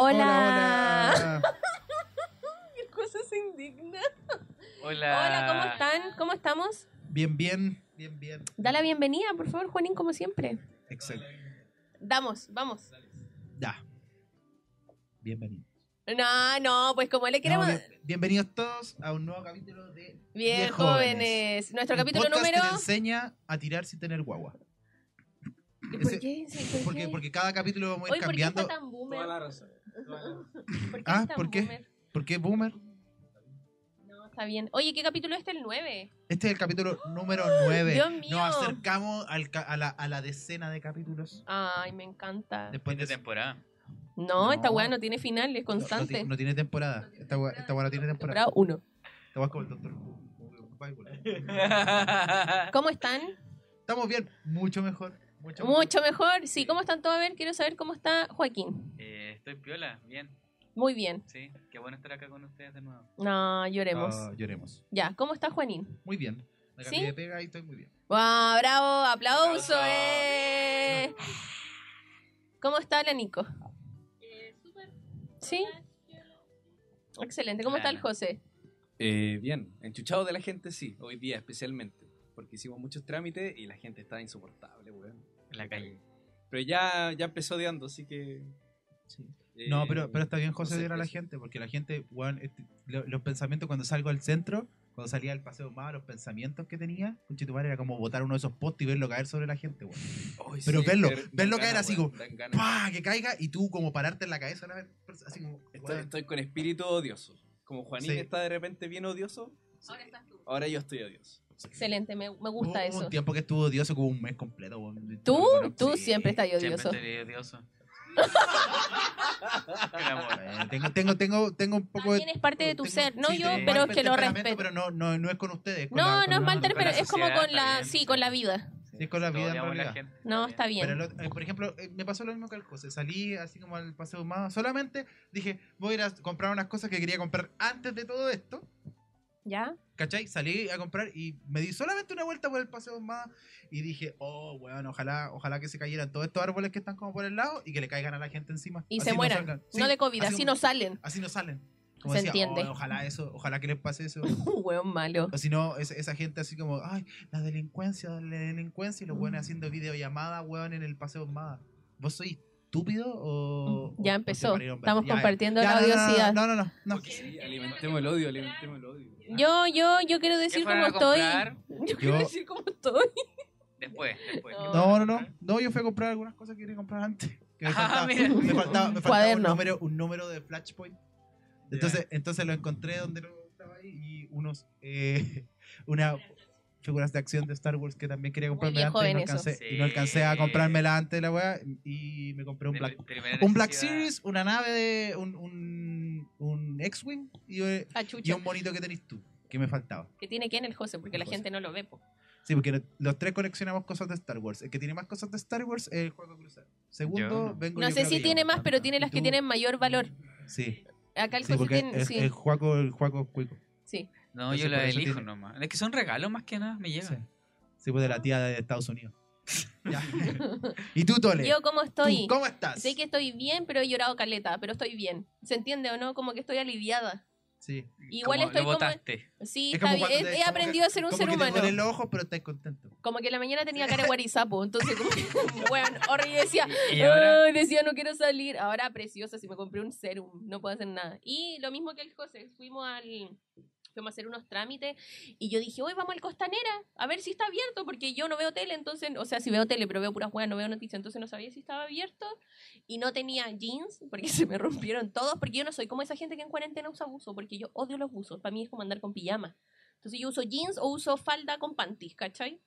Hola. Hola, hola. ¿Qué cosa se indigna? Hola. Hola, ¿cómo están? ¿Cómo estamos? Bien, bien, bien, bien. Da la bienvenida, por favor, Juanín, como siempre. Excelente. Damos, vamos. Ya. Bienvenido. No, no, pues como le queremos. No, bien- bienvenidos todos a un nuevo capítulo de Bien, Bien jóvenes. Nuestro capítulo podcast número. que te enseña a tirar sin tener guagua. ¿Por ese- qué? ¿por Porque, qué? porque cada capítulo vamos a Oye, ir ¿por qué cambiando. está tan boomer? Toda la razón. ¿Por qué Ah, ¿por qué? boomer? ¿Por qué boomer? No, está bien. Oye, ¿qué capítulo es este? El 9. Este es el capítulo número 9. Dios mío. Nos acercamos al ca- a, la, a la decena de capítulos. Ay, me encanta. Después de temporada. No, No. esta weá no tiene final, es no, no constante. ti- no tiene temporada. Esta gua- esta weá no tiene temporada. Temporada 1. Esta weá es como el doctor. ¿Cómo están? Estamos bien, mucho mejor. Mucho, mejor. Mucho mejor. Sí, ¿cómo están todos? A ver, quiero saber cómo está Joaquín. Eh, estoy piola, bien. Muy bien. Sí, qué bueno estar acá con ustedes de nuevo. No, lloremos. Ah, lloremos. Ya, ¿cómo está Juanín? Muy bien. Me ¿Sí? de pega y estoy muy bien. ¡Wow! ¡Bravo! ¡Aplauso! Aplauso. eh. ¿Cómo está la Nico? ¿Sí? Excelente. ¿Cómo está el. José? Eh, bien, enchuchado de la gente sí, hoy día especialmente. Porque hicimos muchos trámites y la gente estaba insoportable, weón. En la calle. Pero ya, ya empezó odiando, así que. eh, No, pero, pero está bien José no sé, odiar a la gente, porque la gente, weón, este, lo- los pensamientos cuando salgo al centro, cuando salía al paseo más, los pensamientos que tenía, conchetumare, era como botar uno de esos postes y verlo caer sobre la gente, weón. pero sí, verlo, verlo caer así como. ¡pah! que caiga y tú como pararte en la cabeza, a la vez, así como, Estoy, estoy con espíritu odioso. Como Juanín Sí. está de repente bien odioso, Ahora estás tú. ahora yo estoy odioso. Excelente, me, me Hubo gusta un eso. tiempo que estuvo odioso como un mes completo. ¿Tú? Lo Tú sí. siempre estás Siempre odioso. estaré odioso. Eh, Tengo, tengo, tengo, tengo un poco También es parte de tu tengo- ser, no sí, yo, pero mal que lo respeto. Pero no, no, no es con ustedes. con No, la- no es mal pero es como con la, sí, sí. con la vida. Sí, con la vida en la gente. No, está bien. Pero, otro- eh, por ejemplo, eh, me pasó lo mismo que al José. Salí así como al paseo más. Solamente dije, voy a ir a comprar unas cosas que quería comprar antes de todo esto. ¿Ya? ¿Cachai? Salí a comprar y me di solamente una vuelta por el paseo más y dije, oh, weón, ojalá, ojalá que se cayeran todos estos árboles que están como por el lado y que le caigan a la gente encima. Y Así se no mueran. no Sí, de COVID, así, no salen. Así no salen. Como Se decía, entiende. "Oh, ojalá eso, ojalá que les pase eso. Un hueón malo. O si no, es- esa gente así como, ay, la delincuencia, la delincuencia, y los Mm. weones haciendo videollamadas, weón, en el paseo más. ¿Vos sois estúpido o.? Ya o empezó. Estamos Ya, compartiendo ya, la no, no, no, odiosidad. No, no, no. no. Sí, alimentemos el odio, alimentemos el odio. Yo, yo, yo quiero ¿Qué decir cómo estoy. comprar? Yo quiero Yo- decir cómo estoy. Después, después. No. No, no, no. No, yo fui a comprar algunas cosas que quería comprar antes. Que me Ah, faltaba, mira. me faltaba, me faltaba un, número, un número de Flashpoint. Entonces, entonces lo encontré donde lo estaba ahí y unos. Eh, una figuras de acción de Star Wars que también quería comprarme antes y no, alcancé, y no alcancé a comprármela antes de la weá y me compré un De Black un Black. Series, una nave de un, un, un X-Wing y, eh, y un monito que tenés tú, que me faltaba. Que tiene que en el José, porque la José. gente no lo ve. po. Sí, porque los tres coleccionamos cosas de Star Wars. El que tiene más cosas de Star Wars es el juego cruzado. Segundo, Yo. vengo No yo sé si tiene yo. más, pero tiene ¿Y las que tienen mayor valor. Sí, Acá el sí José tiene. el, Sí, el juego, el juego cuico. sí. No, Entonces, yo la elijo tiene- nomás. Es que son regalos más que nada, me Sí. llegan. Sí, pues de la tía de Estados Unidos. Ya. ¿Y tú, Tole? Yo, ¿cómo ¿Tú estoy? ¿Cómo estás? Sé que estoy bien, pero he llorado caleta, pero estoy bien. ¿Se entiende o no? Como que estoy aliviada. Sí. Igual Como estoy lo como- botaste. Sí, Es está como bien. cuando He, te- aprendido que- a ser un como ser que te humano. duelen los ojos, pero estás contento. Como que en la mañana tenía cara de guarizapo, entonces como que, bueno, horrible, decía, Y ahora, "Ay", decía, no quiero salir. Ahora preciosa, si me compré un serum, no puedo hacer nada. Y lo mismo que el José, fuimos al fuimos a hacer unos trámites y yo dije, hoy vamos al Costanera, a ver si está abierto, porque yo no veo tele, entonces, o sea, si veo tele, pero veo puras weas, no veo noticias, entonces no sabía si estaba abierto y no tenía jeans, porque se me rompieron todos, porque yo no soy como esa gente que en cuarentena usa buzo, porque yo odio los buzos, para mí es como andar con pijama. Entonces yo uso jeans o uso falda con panties, ¿cachai?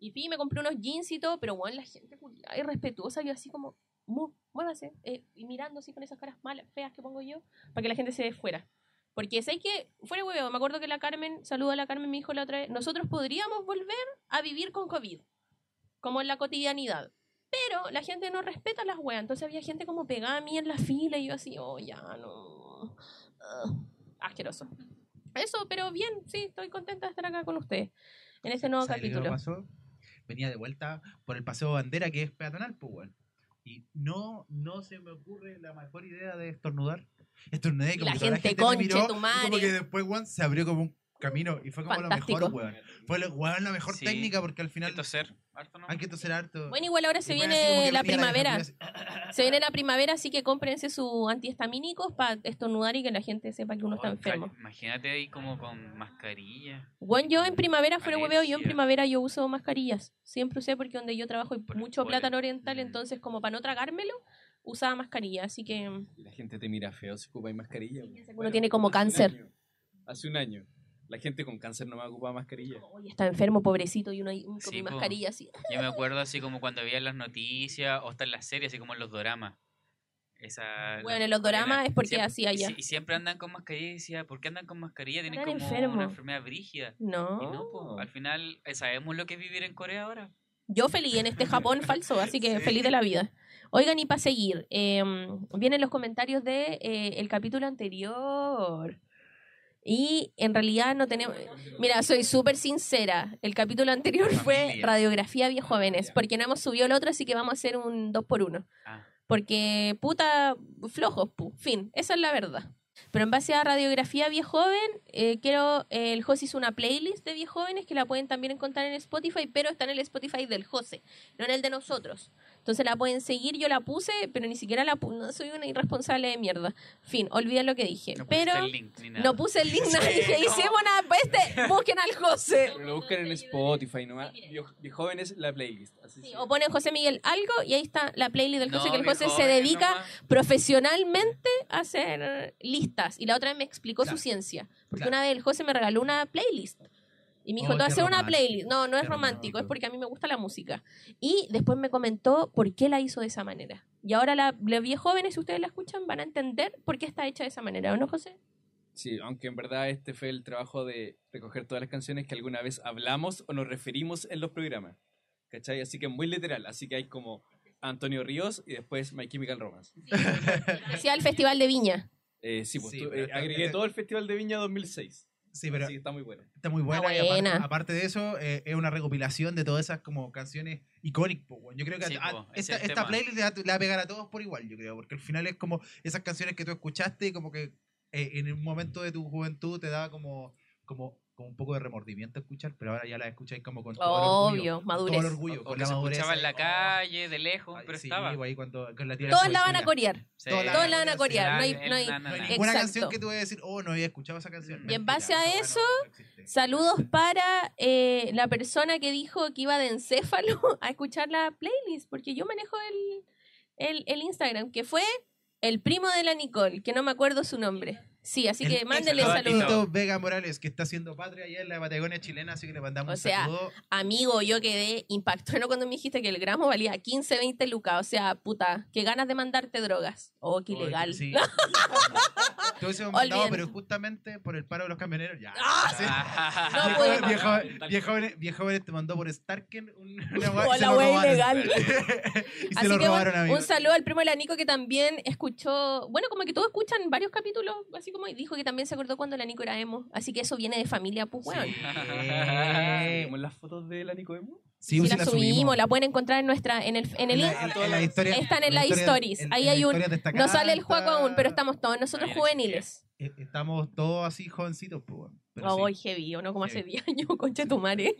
Y fui, me compré unos jeans y todo, pero bueno, la gente culiada y respetuosa, yo así como, "Mu- muévase, eh, y mirando así con esas caras malas, feas que pongo yo, para que la gente se dé fuera. Porque sé que, fuera huevo, me acuerdo que la Carmen, saludo a la Carmen, me dijo la otra vez, nosotros podríamos volver a vivir con COVID, como en la cotidianidad. Pero la gente no respeta las weas, entonces había gente como pegada a mí en la fila y yo así, oh, ya, no. Ah, asqueroso. Eso, pero bien, sí, estoy contenta de estar acá con ustedes en este nuevo ¿Sabes qué me capítulo. pasó? Venía de vuelta por el paseo bandera que es peatonal, pues, weón. Y no, no se me ocurre la mejor idea de estornudar. Estornudé y como la que gente, me conche miró, tu madre. Como que después, weón, se abrió como un camino y fue como Fantástico. lo mejor, weón. Fue lo, weón, la mejor Sí. técnica porque al Hay final que toser, harto, ¿no? hay que toser harto. Bueno, igual ahora se viene la primavera. así, Se viene la primavera, así que cómprense sus antihistamínicos para estornudar y que la gente sepa que uno está Oh, enfermo. ca- Imagínate ahí como con mascarilla. Bueno, yo en primavera, fuera hueveo, yo en primavera yo uso mascarillas. Siempre usé porque donde yo trabajo hay Por- mucho plátano oriental, entonces como para no tragármelo, usaba mascarilla. Así que Y la gente te mira feo si ocupas mascarilla. uno tiene como hace un cáncer. año- hace un año. La gente con cáncer no me ocupa mascarilla. Oye, está enfermo, pobrecito, y uno ahí con Sí, mi mascarilla así. Yo me acuerdo así como cuando veía las noticias o hasta en las series, así como en los doramas. Esa, Bueno, la- en los doramas es porque siempre- así allá. Y, si- y siempre andan con mascarilla y decía, ¿por qué andan con mascarilla? Tienen como enfermos. una enfermedad brígida. No. Y no, po, al final eh, sabemos lo que es vivir en Corea ahora. Yo feliz en este Japón falso, así que feliz de la vida. Oigan, y para seguir, eh, vienen los comentarios de eh, el capítulo anterior. Y en realidad no tenemos... Mira, soy súper sincera. El capítulo anterior fue. Radiografía Viejóvenes, porque no hemos subido el otro, así que vamos a hacer un 2 por 1 Ah, Porque, puta, flojos, pu. Fin, esa es la verdad. Pero en base a radiografía viejoven, eh, quiero, eh, el José hizo una playlist de viejóvenes que la pueden también encontrar en Spotify, pero está en el Spotify del José, no en el de nosotros. Entonces la pueden seguir, yo la puse, pero ni siquiera la puse, no soy una irresponsable de mierda. Fin, olviden lo que dije. no pero el link ni nada. no puse el link, nada, dije, hicimos una, este, busquen al José. Pero lo buscan en Spotify nomás. Viejo- Viejóvenes, la playlist. Así Sí, se- o ponen José Miguel algo y ahí está la playlist del José, No, que el José se dedica nomás. profesionalmente a hacer listas. Y la otra vez me explicó Claro. su ciencia. Porque Claro. una vez el José me regaló una playlist. Y me dijo, Oh, te voy a hacer una playlist. No, no es romántico, romántico. es porque a mí me gusta la música. Y después me comentó por qué la hizo de esa manera. Y ahora la, los jóvenes, si ustedes la escuchan, van a entender por qué está hecha de esa manera, ¿o no, José? Sí, aunque en verdad este fue el trabajo de recoger todas las canciones que alguna vez hablamos o nos referimos en los programas. ¿Cachai? Así que muy literal. Así que hay como Antonio Ríos y después My Chemical Romance. Decía el Festival de Viña. Eh, sí, pues Sí, tú- eh, agregué todo el Festival de Viña 2006. Sí, pero está muy bueno. está muy buena. Está y aparte, buena. aparte de eso, eh, es una recopilación de todas esas como canciones icónicas. Yo creo que Sí, a- po, esta, esta playlist le va, le va a pegar a todos por igual, yo creo. Porque al final es como esas canciones que tú escuchaste y como que eh, en un momento de tu juventud te daba como, como, como un poco de remordimiento escuchar, pero ahora ya las escucháis como con todo el Obvio, orgullo. con madurez. Todo el orgullo, O con la se madurez. escuchaba en la calle, de lejos, Ay, pero sí, estaba. ahí cuando, con la tía Todas la van a corear. Sí. todas la la van a corear. No hay, no hay- No hay ninguna Exacto. canción que tú vayas a decir, oh, no había escuchado esa canción. Y en base a eso, no. Saludos para eh, la persona que dijo que iba de encéfalo a escuchar la playlist, porque yo manejo el, el, el Instagram, que fue el primo de la Nicole, que no me acuerdo su nombre. Sí, así que El mándenle ex saludos. Vega Morales, que está haciendo patria allá en la Patagonia chilena, así que le mandamos O un sea, saludo. Amigo, yo quedé impactado cuando me dijiste que el gramo valía 15, 20 lucas. O sea, puta, qué ganas de mandarte drogas. Oh, qué Oye, ilegal. Sí. Eso hemos mandado, pero justamente por el paro de los camioneros. Ya. ¡Ah! No Viejo- puedo. viejo- viejo jóvenes- viejo jóvenes te mandó por Starken un- una O la wea ilegal. y se Así lo que bueno, un saludo al primo de la Nico que también escuchó, bueno, como que todos escuchan varios capítulos, así como y dijo que también se acordó cuando la Nico era emo. Así que eso viene de familia, pues, weón. Sí. ¿Vemos las fotos de la Nico Emo? Sí, si sí la subimos, la pueden encontrar en nuestra, en el, en el En la- en la historia- Están en la historia- stories. en- Ahí en la hay un- No sale el juego está- aún, pero estamos todos nosotros Ahí juveniles. eh, Estamos todos así jovencitos, pues. weón. Pero sí. Ay, heavy, ¿o no? Como hace Sí. 10 años, concha tu madre.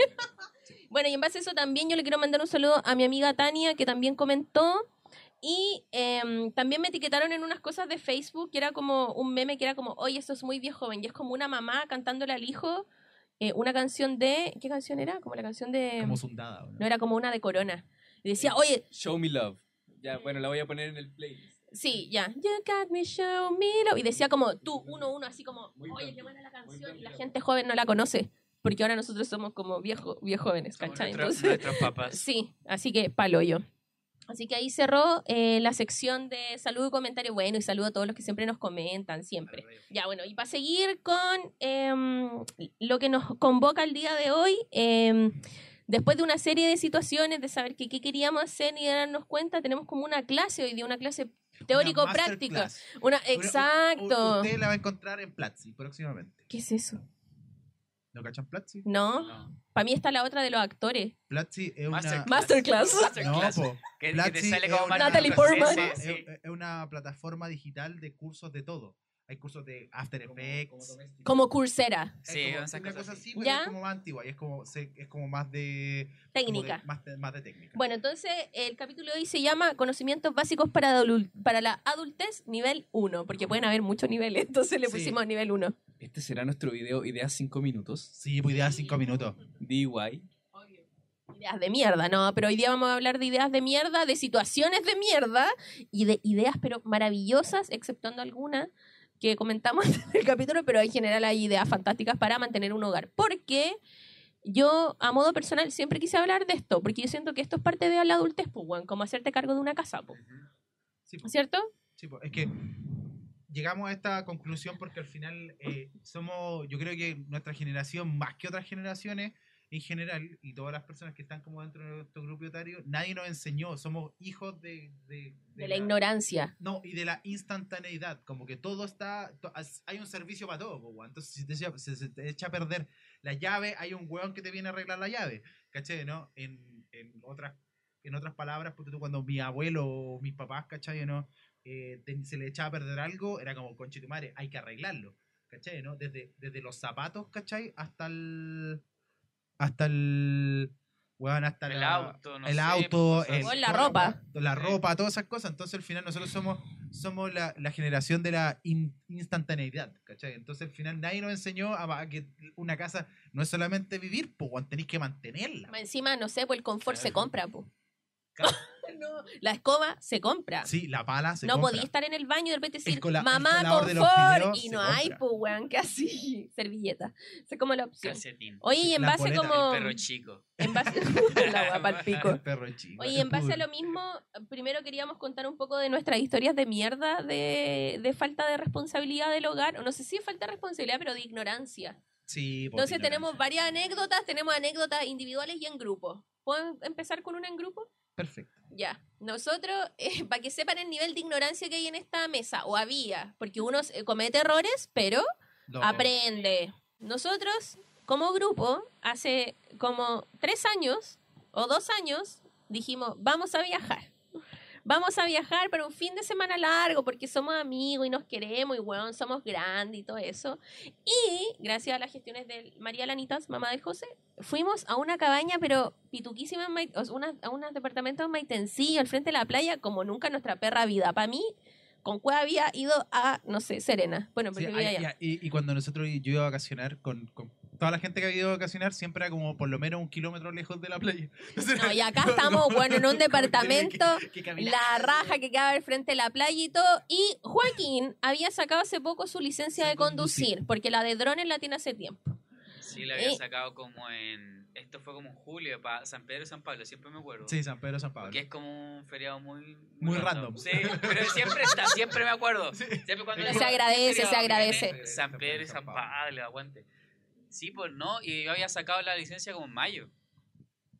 bueno, y en base a eso también yo le quiero mandar un saludo a mi amiga Tania, que también comentó. Y em, también me etiquetaron en unas cosas de Facebook, que era como un meme que era como, oye, esto es muy viejo joven. Y es como una mamá cantándole al hijo eh, una canción de... ¿Qué canción era? Como la canción de... Como Sundada, ¿o ¿no? No era como una de Corona. Y decía, oye, Show Me Love. Ya, bueno, la voy a poner en el playlist. Sí, ya. You got me, show me love. Y decía como tú, uno, uno, así como, Muy oye, qué buena la canción. Y la gente joven no la conoce. Porque ahora nosotros somos como viejos viejo jóvenes, ¿cachai? Entonces, nuestros papás. sí, así que palo yo. Así que ahí cerró eh, la sección de saludo y comentario. Bueno, y saludo a todos los que siempre nos comentan, siempre. Ya, bueno, y para seguir con em, lo que nos convoca el día de hoy, em, después de una serie de situaciones, de saber que qué queríamos hacer y de darnos cuenta, tenemos como una clase hoy día, una clase teórico-práctica. Una, u- exacto. Usted la va a encontrar en Platzi próximamente. ¿Qué es eso? ¿No cachan Platzi? No, No. para mí está la otra de los actores. Platzi es una... Masterclass. Masterclass. No, Masterclass. po. Que, que te Platzi sale como una- Natalie Portman. Es, es una plataforma digital de cursos de todo. Hay cursos de After Effects. Como Coursera, Es Sí, como esas una cosa así. pero ¿Ya? es como más antigua y es como, se- es como más de... como de- técnica. más, de, más de técnica. Bueno, entonces el capítulo de hoy se llama Conocimientos básicos para, para la adultez nivel 1, porque pueden haber muchos niveles, entonces le Sí. pusimos nivel 1. Este será nuestro video Ideas 5 minutos. Sí, pues ideas cinco minutos. DIY. Ideas de mierda, no, pero hoy día vamos a hablar de ideas de mierda, de situaciones de mierda y de ideas pero maravillosas, exceptuando algunas que comentamos en el capítulo, pero en general hay ideas fantásticas para mantener un hogar. Porque yo, a modo personal, siempre quise hablar de esto, porque yo siento que esto es parte de la adultez, pues, weón, como hacerte cargo de una casa, pues, Sí, pues. ¿cierto? Sí, pues, es que llegamos a esta conclusión porque al final eh, somos, yo creo que nuestra generación, más que otras generaciones en general, y todas las personas que están como dentro de nuestro grupo etario, nadie nos enseñó, somos hijos de... De, De la ignorancia. No, y de la instantaneidad, como que todo está, to- hay un servicio para todo, entonces si te, se, se te echa a perder la llave, hay un weón que te viene a arreglar la llave, ¿cachai? ¿no? En, en otras en otras palabras, porque tú cuando mi abuelo o mis papás, ¿cachai? ¿no? Eh, te- se le echaba a perder algo, era como, conche tu madre, hay que arreglarlo, ¿cachai? ¿no? Desde, desde los zapatos, ¿cachai? Hasta el... Hasta el... Weón, hasta El la- auto, no el sé, auto, el- O la ropa. la ropa, todas esas cosas. Entonces, al final, nosotros somos, somos la, la generación de la in- instantaneidad, ¿cachai? Entonces, al final, nadie nos enseñó a, a que una casa no es solamente vivir, pues, tenéis que mantenerla. Encima, no sé, pues el confort se compra, pues. No, la escoba se compra. Sí, la pala se no compra. podía estar en el baño y de repente decir, mamá, confort, fideos y no hay, pues, weón, que así, servilleta. Esa es como la opción. Calcetín. Oye, y en La base como... El perro chico. En base... la guapa al pico. El perro chico. Oye, en base a lo mismo, primero queríamos contar un poco de nuestras historias de mierda, de, de falta de responsabilidad del hogar, o no sé si falta de responsabilidad, pero de ignorancia. Sí, pues, Entonces tenemos varias anécdotas, tenemos anécdotas individuales y en grupo. ¿Puedo empezar con una en grupo? Perfecto. Ya, nosotros, eh, para que sepan el nivel de ignorancia que hay en esta mesa, o había, porque uno eh, comete errores, pero No, aprende. Nosotros, como grupo, hace como tres años o dos años, dijimos, vamos a viajar. Vamos a viajar para un fin de semana largo porque somos amigos y nos queremos y weón, somos grandes y todo eso. Y gracias a las gestiones de María Lanitas, mamá del José, fuimos a una cabaña, pero pituquísima, en una- a unos departamentos en Maitencillo, al frente de la playa, como nunca nuestra perra vida. Para mí, con cuál había ido a, no sé, Serena. Bueno, Sí, porque vivía hay- allá. y, y cuando nosotros yo iba a vacacionar con, con toda la gente que había ido a vacacionar, siempre era como por lo menos un kilómetro lejos de la playa. Entonces, No, y acá estamos, bueno, en un que departamento, que- que la raja que quedaba al frente de la playa y todo. Y Joaquín había sacado hace poco su licencia de conducir, porque la de drones la tiene hace tiempo. Sí, la había Eh. sacado como en. Esto fue como en julio, para San Pedro y San Pablo, siempre me acuerdo. Sí, San Pedro, San Pablo. Porque es como un feriado muy. Muy random. Sí, pero siempre está, siempre me acuerdo. Sí. Siempre cuando Se digo, agradece, feriado, se agradece. San Pedro y San Pablo, aguante. Sí, pues no, y yo había sacado la licencia como en mayo.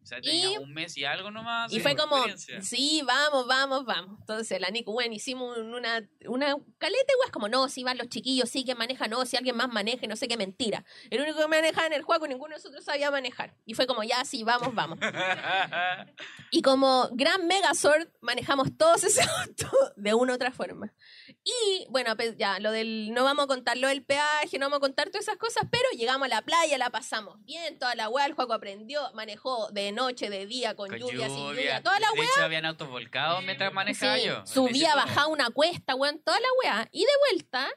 O sea, tenía Y- un mes y algo nomás. Y fue como, sí, vamos, vamos, vamos. Entonces la Nico, bueno, hicimos un- una, una caleta, igual, como, no, si van los chiquillos, sí, que maneja, no, si alguien más maneja, no sé qué mentira. El único que manejaba en el juego, ninguno de nosotros sabía manejar. Y fue como, ya, sí, vamos, vamos. Y como gran Megazord, manejamos todos ese auto de una u otra forma. Y bueno, pues ya, lo del, no vamos a contar lo del peaje, no vamos a contar todas esas cosas, pero llegamos a la playa, la pasamos bien, toda la weá, el juego aprendió, manejó de noche, de día, con, Con lluvia, sin lluvia. lluvia, toda la De weá. hecho, habían autos volcados mientras manejaba Sí, yo. Subía, bajaba una cuesta, weón, toda la weá. Y de vuelta,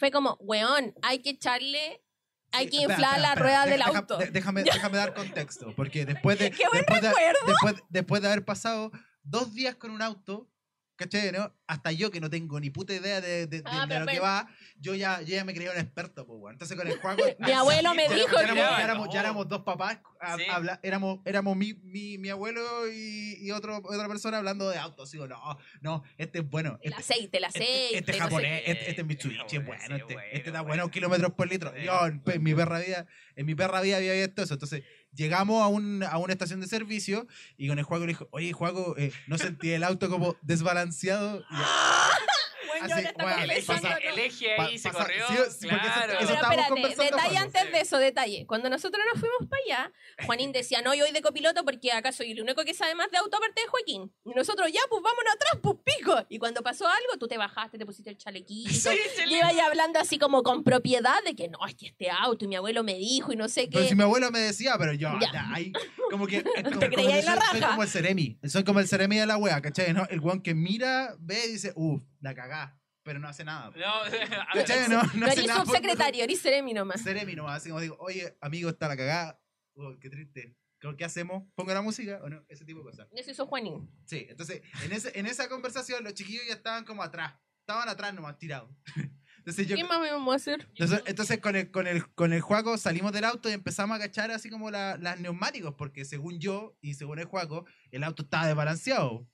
fue como, weón, hay que echarle, hay Sí, que espera, inflar espera, la espera, rueda de- del deja- auto. de- déjame, déjame dar contexto, porque después de, Qué buen después, de, recuerdo. después, después de haber pasado dos días con un auto, ¿cachai? ¿no? Hasta yo que no tengo ni puta idea de, de- de- Ah, de pero lo que va, yo ya, yo ya me creía un experto, pues, weón. Entonces con el juego... Mi abuelo me dijo ya que- éramos, ya éramos, ya éramos dos papás, a- Sí. habla- éramos, éramos mi, mi, mi abuelo y, y otro, otra persona hablando de autos. Digo, no, no, este es bueno. El este- aceite, el aceite. este, este no sé japonés, qué. este, este Mitsubishi es Japonés, bueno, sí, este, bueno, este está bueno. bueno, kilómetros por litro. Yo, en, en mi perra vida, en mi perra vida había visto eso. Entonces, llegamos a, un, a una estación de servicio y con el juego le dijo, oye, juego, eh, ¿no sentí el auto como desbalanceado? Y weón, yo así, ahora está weón, confesando, pasa- ¿no? El eje Pa- ahí se pasa- corrió. sí, porque eso- claro. eso Pero espérate, detalle antes Sí. de eso, detalle. Cuando nosotros nos fuimos para allá, Juanín decía, no, yo voy de copiloto porque acá soy el único que sabe más de auto aparte de Joaquín. Y nosotros, ya, pues vámonos atrás, pues pico. Y cuando pasó algo, tú te bajaste, te pusiste el chalequito. Sí, Y le- iba ahí hablando así como con propiedad de que no, es que este auto y mi abuelo me dijo y no sé Pero qué. si mi abuelo me decía, pero yo, Ya. ya, ahí, como que. es como- Te creía que en la soy, soy raja. como el Ceremi. Soy como el Ceremi de la wea, ¿cachai? ¿No? El weón que mira, ve y dice, uff, la cagá, pero no hace nada. No, a ver, ¿Cachai? No, no, No hace eres nada. subsecretario, eres seremi nomás. Ceremi nomás, así como digo, oye, amigo, está la cagada. Oh, qué triste. ¿Qué hacemos? ¿Pongo la música o no? Ese tipo de cosas. Eso hizo Juanín. Sí, entonces, en, ese, en esa conversación, los chiquillos ya estaban como atrás. Estaban atrás nomás, tirados. Entonces, yo, ¿Qué más vamos a hacer? entonces, entonces con, el, con, el, con el juego salimos del auto y empezamos a agachar así como la- las neumáticos, porque según yo y según el juego, el auto estaba desbalanceado.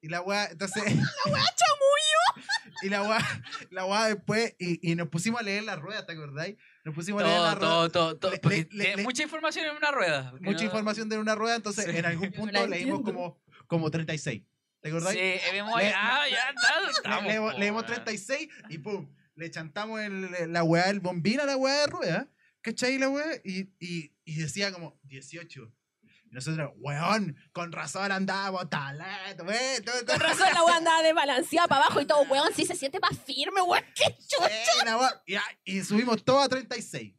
Y la weá, entonces. ¡La weá chamullo! Y la weá, la weá después, y, y nos pusimos a leer la rueda, ¿te acordáis? Nos pusimos a leer la Todo, rueda. todo, todo, todo. Le- le- le- mucha información en una rueda. Mucha No- información de una rueda, entonces Sí. en algún punto leímos como, como 36. ¿Te acordáis? Sí, vemos ahí. Le- Ah, ya está. Estamos, leemos, po, leemos weón. 36 y pum, le chantamos el- la weá del bombín a la weá de rueda, ¿cachai la weá? Y, y, y decía como 18. Nosotros, weón, con razón andábamos talento, wey, todo, todo. Con razón la weá andaba desbalanceada para abajo y todo, weón, sí se siente más firme, weón. ¡Qué chucha! Y, y subimos todo a 36.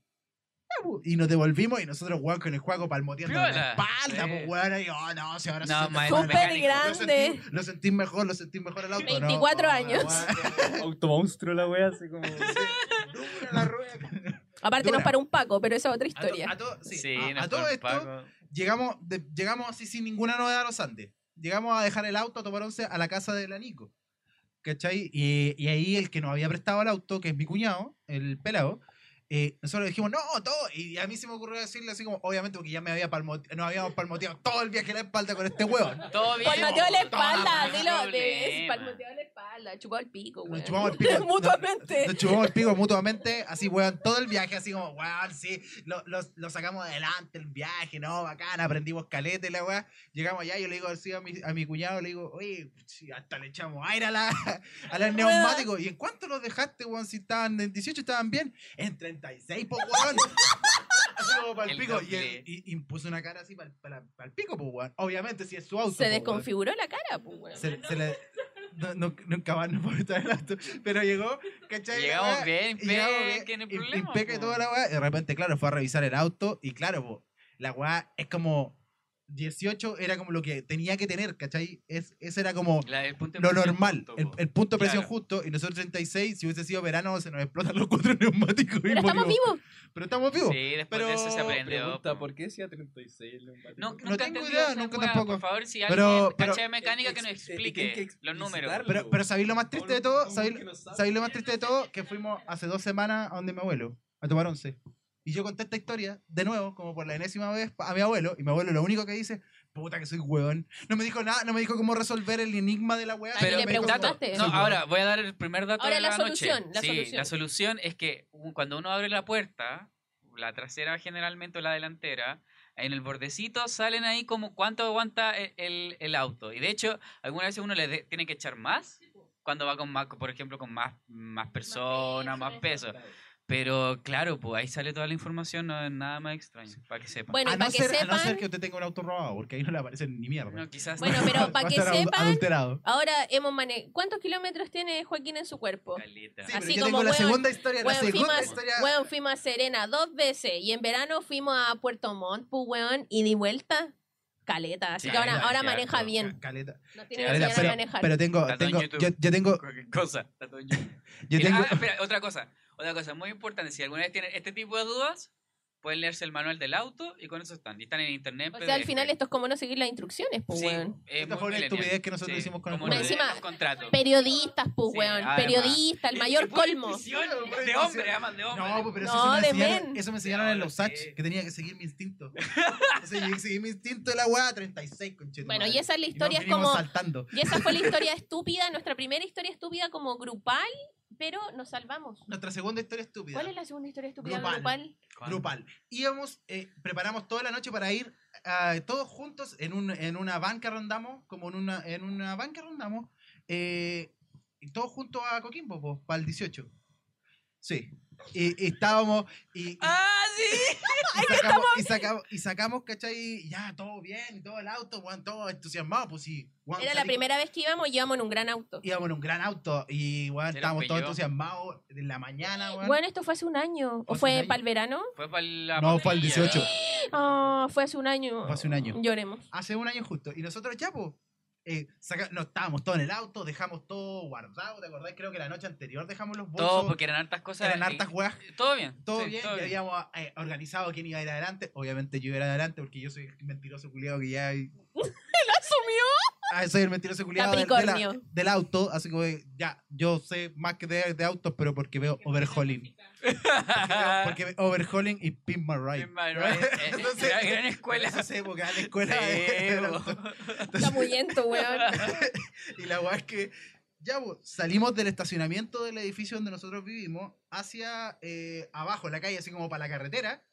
Ya, pu, Y nos devolvimos y nosotros, weón, con el juego palmoteando en la espalda, Sí. pues, weón, y oh, no, si ahora No, se. Súper grande. sentí, lo sentí mejor, lo sentí mejor el auto. ¿no? 24 Oh, la años. Automonstruo la wea, así como. Dura la rueda. Aparte Dura. nos para un Paco, pero esa es otra A to- historia. a to- sí, Sí, a- a, todo esto, Paco. Llegamos, llegamos así sin ninguna novedad a los Andes. Llegamos a dejar el auto, a tomar once a la casa de la Nico. ¿Cachai? Y, y ahí el que nos había prestado el auto, que es mi cuñado, el pelado, eh, nosotros dijimos, no, todo. Y a mí se me ocurrió decirle así como, obviamente, porque ya me había palmote- nos habíamos palmoteado todo el viaje a la espalda con este hueón. Todo bien. Palmoteo la espalda, dilo, problema. palmoteo la espalda, chupado el pico, Nos weón. chupamos el pico. Mutuamente. Nos chupamos el pico mutuamente, así, weón, todo el viaje, así como, weón, sí, lo, lo, lo sacamos adelante el viaje, ¿no? Bacán, aprendimos calete, la weá. Llegamos allá, yo le digo así a mi, a mi cuñado, le digo, oye, sí, hasta le echamos aire a la, a los neumáticos. ¿Y en cuánto los dejaste, weón? Si estaban en 18, estaban bien. En 36, pues, weón. Así como para el El pico. Y, doble. él- y, y puso una cara así para el pico, pues, weón. Obviamente, si es su auto. Se pues, weón. desconfiguró la cara, pues, weón. Se, se le. No, no- nunca más no puedo estar el auto. Pero llegó, ¿cachai? La Llegamos weá, bien, y llegamos bien, no hay im- problema, impeque y po. toda la weá. Y de repente, claro, fue a revisar el auto. Y claro, po, la weá es como. 18 era como lo que tenía que tener, ¿cachai? Es, ese era como La- el punto lo normal, justo, el, el punto de presión Claro. justo. Y nosotros 36, si hubiese sido verano, se nos explotan los cuatro neumáticos. y Pero estamos vivos. Pero estamos vivos. Sí, después Pero de eso se aprendió. Pregunta, po. ¿por qué decía 36 el neumático? No, No tengo idea, nunca weá, tampoco. Por favor, si Pero- alguien pero- cacha de mecánica que nos Ex- tienen que explique los números. Pero, pero ¿sabéis lo más triste de todo? ¿Cómo ¿Sabéis que no sabe? ¿sabéis lo más triste de todo? Que fuimos hace dos semanas a donde mi abuelo, a tomar once. Y yo conté esta historia de nuevo, como por la enésima vez, a mi abuelo. Y mi abuelo lo único que dice, puta que soy hueón. No me dijo nada, no me dijo cómo resolver el enigma de la weá. Pero le dijo, preguntaste. No, hueón. ahora voy a dar el primer dato Ahora de la la, solución, noche. la sí, solución. la solución es que cuando uno abre la puerta, la trasera generalmente o la delantera, en el bordecito salen ahí como cuánto aguanta e- el, el auto. Y de hecho, algunas veces uno le de- tiene que echar más cuando va con más, por ejemplo, con más, más personas, más peso. Pero claro, pues ahí sale toda la información, no es nada más extraño, para que sepan. Bueno, a, no para que ser, a no ser sepan, que usted tenga un auto robado, porque ahí no le aparecen ni mierda. No, quizás Bueno, no. pero para que sepan, adulterado. ahora hemos manejado. ¿Cuántos kilómetros tiene Joaquín en su cuerpo? Caleta. Sí, pero Así yo como, tengo la weón, segunda historia, la Weón, fuimos, segunda a- historia. weón, fuimos a Serena dos veces y en verano fuimos a Puerto Montt, pues, weón, y de vuelta, caleta. Así Sí, que ahora, ahora maneja bien. Caleta. Nos tiene Caleta, pero, manejar. pero tengo, tengo yo, yo tengo, cosa. yo Mira, tengo, ah, espera, otra cosa. Otra cosa muy importante. Si alguna vez tienen este tipo de dudas, pueden leerse el manual del auto y con eso están. Y están en internet. O sea, al final esto es como no seguir las instrucciones, pues, Sí, weón. es Esta fue una millennial. estupidez que nosotros hicimos con el como no Encima, los contratos. Periodistas, pues, Sí, weón. además. Periodista, el mayor colmo. De hombre, además de hombre. No, pues, pero No, eso, me de enseñaron, men. eso me enseñaron No, en lo los Sach, que tenía que seguir mi instinto. Entonces yo seguí mi instinto de la weá 36, conchetumare. Bueno, y esa es la historia, es como... saltando. Y esa fue la historia estúpida, nuestra primera historia estúpida como grupal, pero nos salvamos. Nuestra segunda historia estúpida. ¿Cuál es la segunda historia estúpida Grupal. grupal? Íbamos, eh, preparamos toda la noche para ir ah, todos juntos en, un, en una van que arrendamos, como en una, en una van que arrendamos, eh, y todos juntos a Coquimbo, para el 18. Sí. Y, y estábamos. Y, y- ¡Ah, sí! y sacamos, y sacamos, y sacamos, ¿cachai? Y Ya, todo bien, todo el auto, weón, todo entusiasmado, pues sí. weón, Era la primera vez que íbamos y íbamos en un gran auto. Íbamos en un gran auto y, Era estábamos todos entusiasmados en la mañana, weón. Bueno, esto fue hace un año. ¿O Fue para el verano? Fue para la No, fue el pandemia. 18. Ah, fue hace un año. Fue hace un año. Lloremos. Hace un año justo. Y nosotros ya, pues, eh, saca- no, estábamos todos en el auto, dejamos todo guardado, ¿te acordás? Creo que la noche anterior dejamos los bolsos. Todo, porque eran hartas cosas. eran y- hartas weas. Todo bien. Todo sí, bien, todo ya habíamos eh, organizado quién iba a ir adelante. Obviamente yo iba a ir adelante porque yo soy el mentiroso culiado que ya... ¡Él asumió! Ah, soy el mentiroso culiado del, de la- Capricornio. del auto, así que ya, yo sé más que de, de autos, pero porque veo overhauling. Porque veo, porque veo overhauling y pin my ride. In my right. Eh, Entonces- gran, gran escuela. Eso sé, porque en la escuela... Sí, del bo. auto. Está muy lento, weón. y la weá es que ya po, salimos del estacionamiento del edificio donde nosotros vivimos hacia eh, abajo, en la calle, así como para la carretera.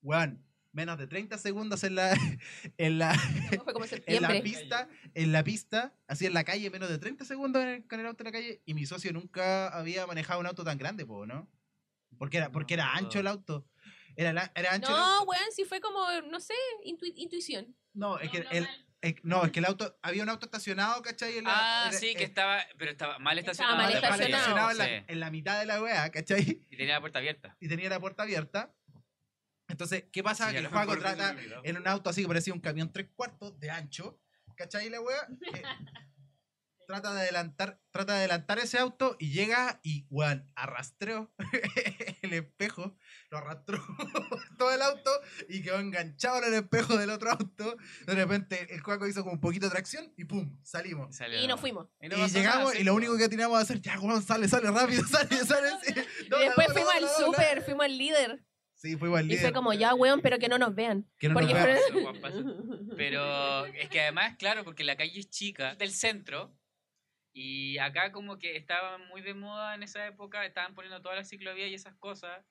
Weón, menos de 30 segundos en la, en la, en la pista, en la pista, así en la calle, menos de 30 segundos en el- con el auto en la calle. Y mi socio nunca había manejado un auto tan grande, po, ¿no? Porque era, porque era ancho el auto. Era, la- era ancho No, weón, sí fue como, no sé, intu- intuición. No, es que el, no, es que el auto, había un auto estacionado, ¿cachai? En la- Ah, era- sí, que eh, estaba, pero estaba mal Estaba estacionado. mal Mal de partida. estacionado. en la, Sí. en la mitad de la weá, ¿cachai? Y tenía la puerta abierta. Y tenía la puerta abierta. Entonces, ¿qué pasa? Sí, que a el mejor trata en un auto así que parecía un camión tres cuartos de ancho, ¿cachai la weá? Eh, trata de adelantar, trata de adelantar ese auto y llega y, weón, arrastró el espejo, lo arrastró todo el auto y quedó enganchado en el espejo del otro auto. De repente el Juaco hizo como un poquito de tracción y pum, salimos. Salió. Y nos fuimos. Y, no y pasó llegamos nada, y lo único que teníamos que hacer, ya, weón, sale, sale rápido, sale, sale. Y después fuimos al súper, fuimos al líder. Sí, fuimos al Y fue como, ya, weón, pero que no nos vean. Que no nos Porque vean. Juan, pasa. Pero es que además, claro, porque la calle es chica, del centro, y acá como que estaba muy de moda en esa época, estaban poniendo todas las ciclovías y esas cosas,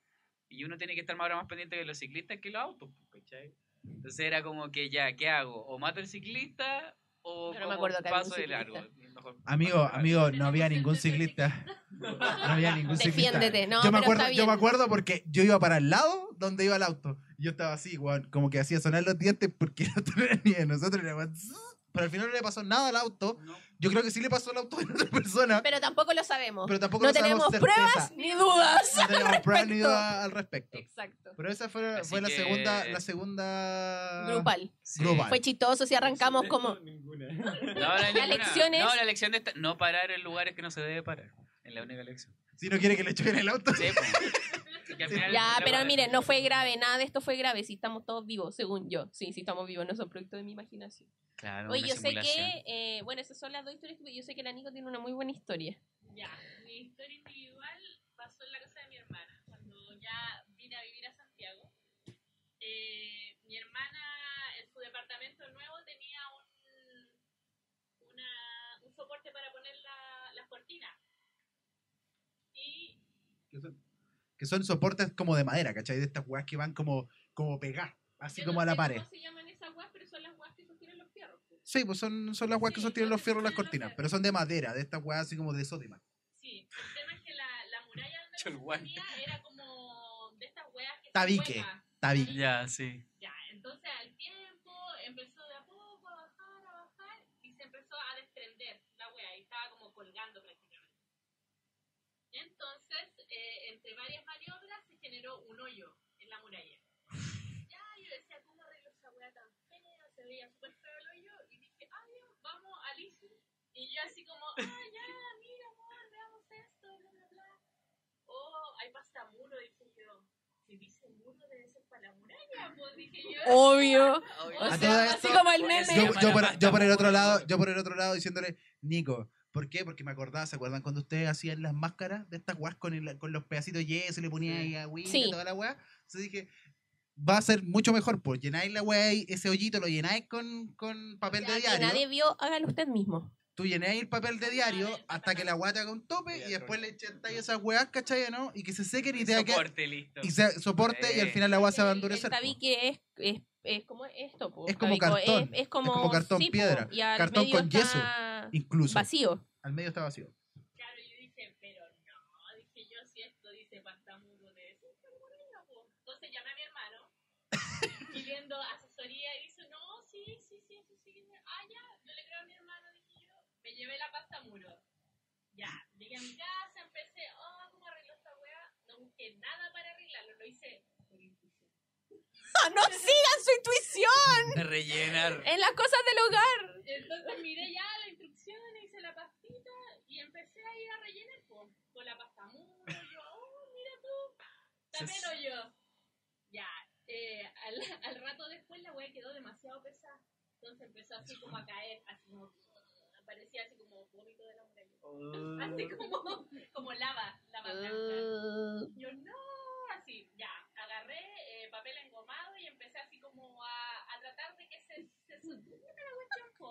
y uno tiene que estar más ahora más pendiente de los ciclistas que los autos, pues, ¿cachai? Entonces era como que ya, ¿qué hago? ¿O mato al ciclista o Yo no me acuerdo que un paso de largo? Mejor- Amigo, amigo, no había ningún ciclista. No había ningún ciclista. Defiéndete, no, yo, me acuerdo, yo me acuerdo porque yo iba para el lado donde iba el auto. Yo estaba así, como que hacía sonar los dientes porque no era ni de nosotros. Era zzz. Pero al final no le pasó nada al auto. No. Yo creo que sí le pasó al auto de otra persona. Pero tampoco lo sabemos. Pero tampoco no lo sabemos tenemos pruebas ni dudas. No tenemos pruebas ni dudas al respecto. Exacto. Pero esa fue, Así fue la segunda, la segunda Grupal. Sí. Global. Fue chistoso si arrancamos como... Ninguna. No, no La ninguna- lección es- No, la lección de esta- no parar en lugares que no se debe parar. Es la única lección. Si no quiere que le choquen el auto. Sí, pues. Que al final Ya, pero miren, no fue grave, nada de esto fue grave, si estamos todos vivos, según yo. Sí, sí estamos vivos, no son producto de mi imaginación. Claro, Oye, una yo sé que, eh, bueno, esas son las dos historias, pero yo sé que la Nico tiene una muy buena historia. Ya, mi historia individual pasó en la casa de mi hermana, cuando ya vine a vivir a Santiago. Eh, mi hermana en su departamento nuevo tenía un, una- un soporte para poner la- las cortinas. Y que son, que son soportes como de madera, ¿cachai? De estas weas que van como, como pegadas, así yo como no a la sé pared. ¿Cómo se llaman esas guas? Pero son las guas que sostienen los fierros. pues. Sí, pues son, son las weas que Sí, sostienen los fierros las los cortinas, fierros. pero son de madera, de estas weas así como de sódima. Sí, el tema es que la, la muralla donde sostenía era como de estas weas que se Tabique. huecas. Tabique. Ya, sí. Ya, entonces al tiempo empezó de a poco a bajar, a bajar y se empezó a desprender la wea y estaba como colgando prácticamente. Entonces, eh, entre varias un hoyo en la muralla. Ya, yo decía, ¿cómo arreglo esa wea tan fea? Se veía súper feo el hoyo y dije, ah, vamos al ISU. Y yo así como, ah, ya, mira, amor, veamos esto, bla, bla, bla. Oh, hay pasta muro, dije yo. Si dice muro debe ser para la muralla, pues dije yo. Obvio. A O sea, así como el meme. Yo, yo por, yo por el otro lado, yo por el otro lado diciéndole, Nico, ¿por qué? Porque me acordaba, ¿se acuerdan cuando ustedes hacían las máscaras de estas weas con, el- con los pedacitos de yeso y le ponían ahí agüita Sí. y toda la wea? Entonces dije, va a ser mucho mejor, pues llenáis la ahí, ese hoyito lo llenáis con, con papel Ya de que diario. nadie vio, hágalo usted mismo tú llenáis el papel de diario hasta que la weá te haga un tope y después le echáis esas weas, ¿cachai? ¿no? Y que se sequen y te hagan. Soporte, listo. Y se, soporte eh. y al final la weá se va a endurecer. El tabique es, es, es como esto, po. Es como tabico. cartón. Es, es, como, es, como, cartón sí, piedra. Y al cartón medio con está yeso, incluso. Vacío. Al medio está vacío. Claro, yo dije, pero no. Dije yo, si esto dice pantamuro, de eso, Entonces llamé a mi hermano pidiendo a llevé la pasta a muro. Ya, llegué a mi casa, empecé, oh, ¿cómo arreglo esta weá? No busqué nada para arreglarlo, lo hice por intuición. ¡Ah, ¡No sigan su intuición! De rellenar. En las cosas del hogar. Entonces miré ya la instrucción, hice la pastita y empecé a ir a rellenar po, con la pasta a muro. Yo, oh, mira tú, también yo. Ya, eh, al, al rato después la weá quedó demasiado pesada. Entonces empezó así como a caer, así como, parecía así como vómito de la muralla. Así como, como lava, lava blanca. Uh, Yo no, así, ya, agarré eh, papel engomado y empecé así como a, a tratar de que se, se supiera la cuestión.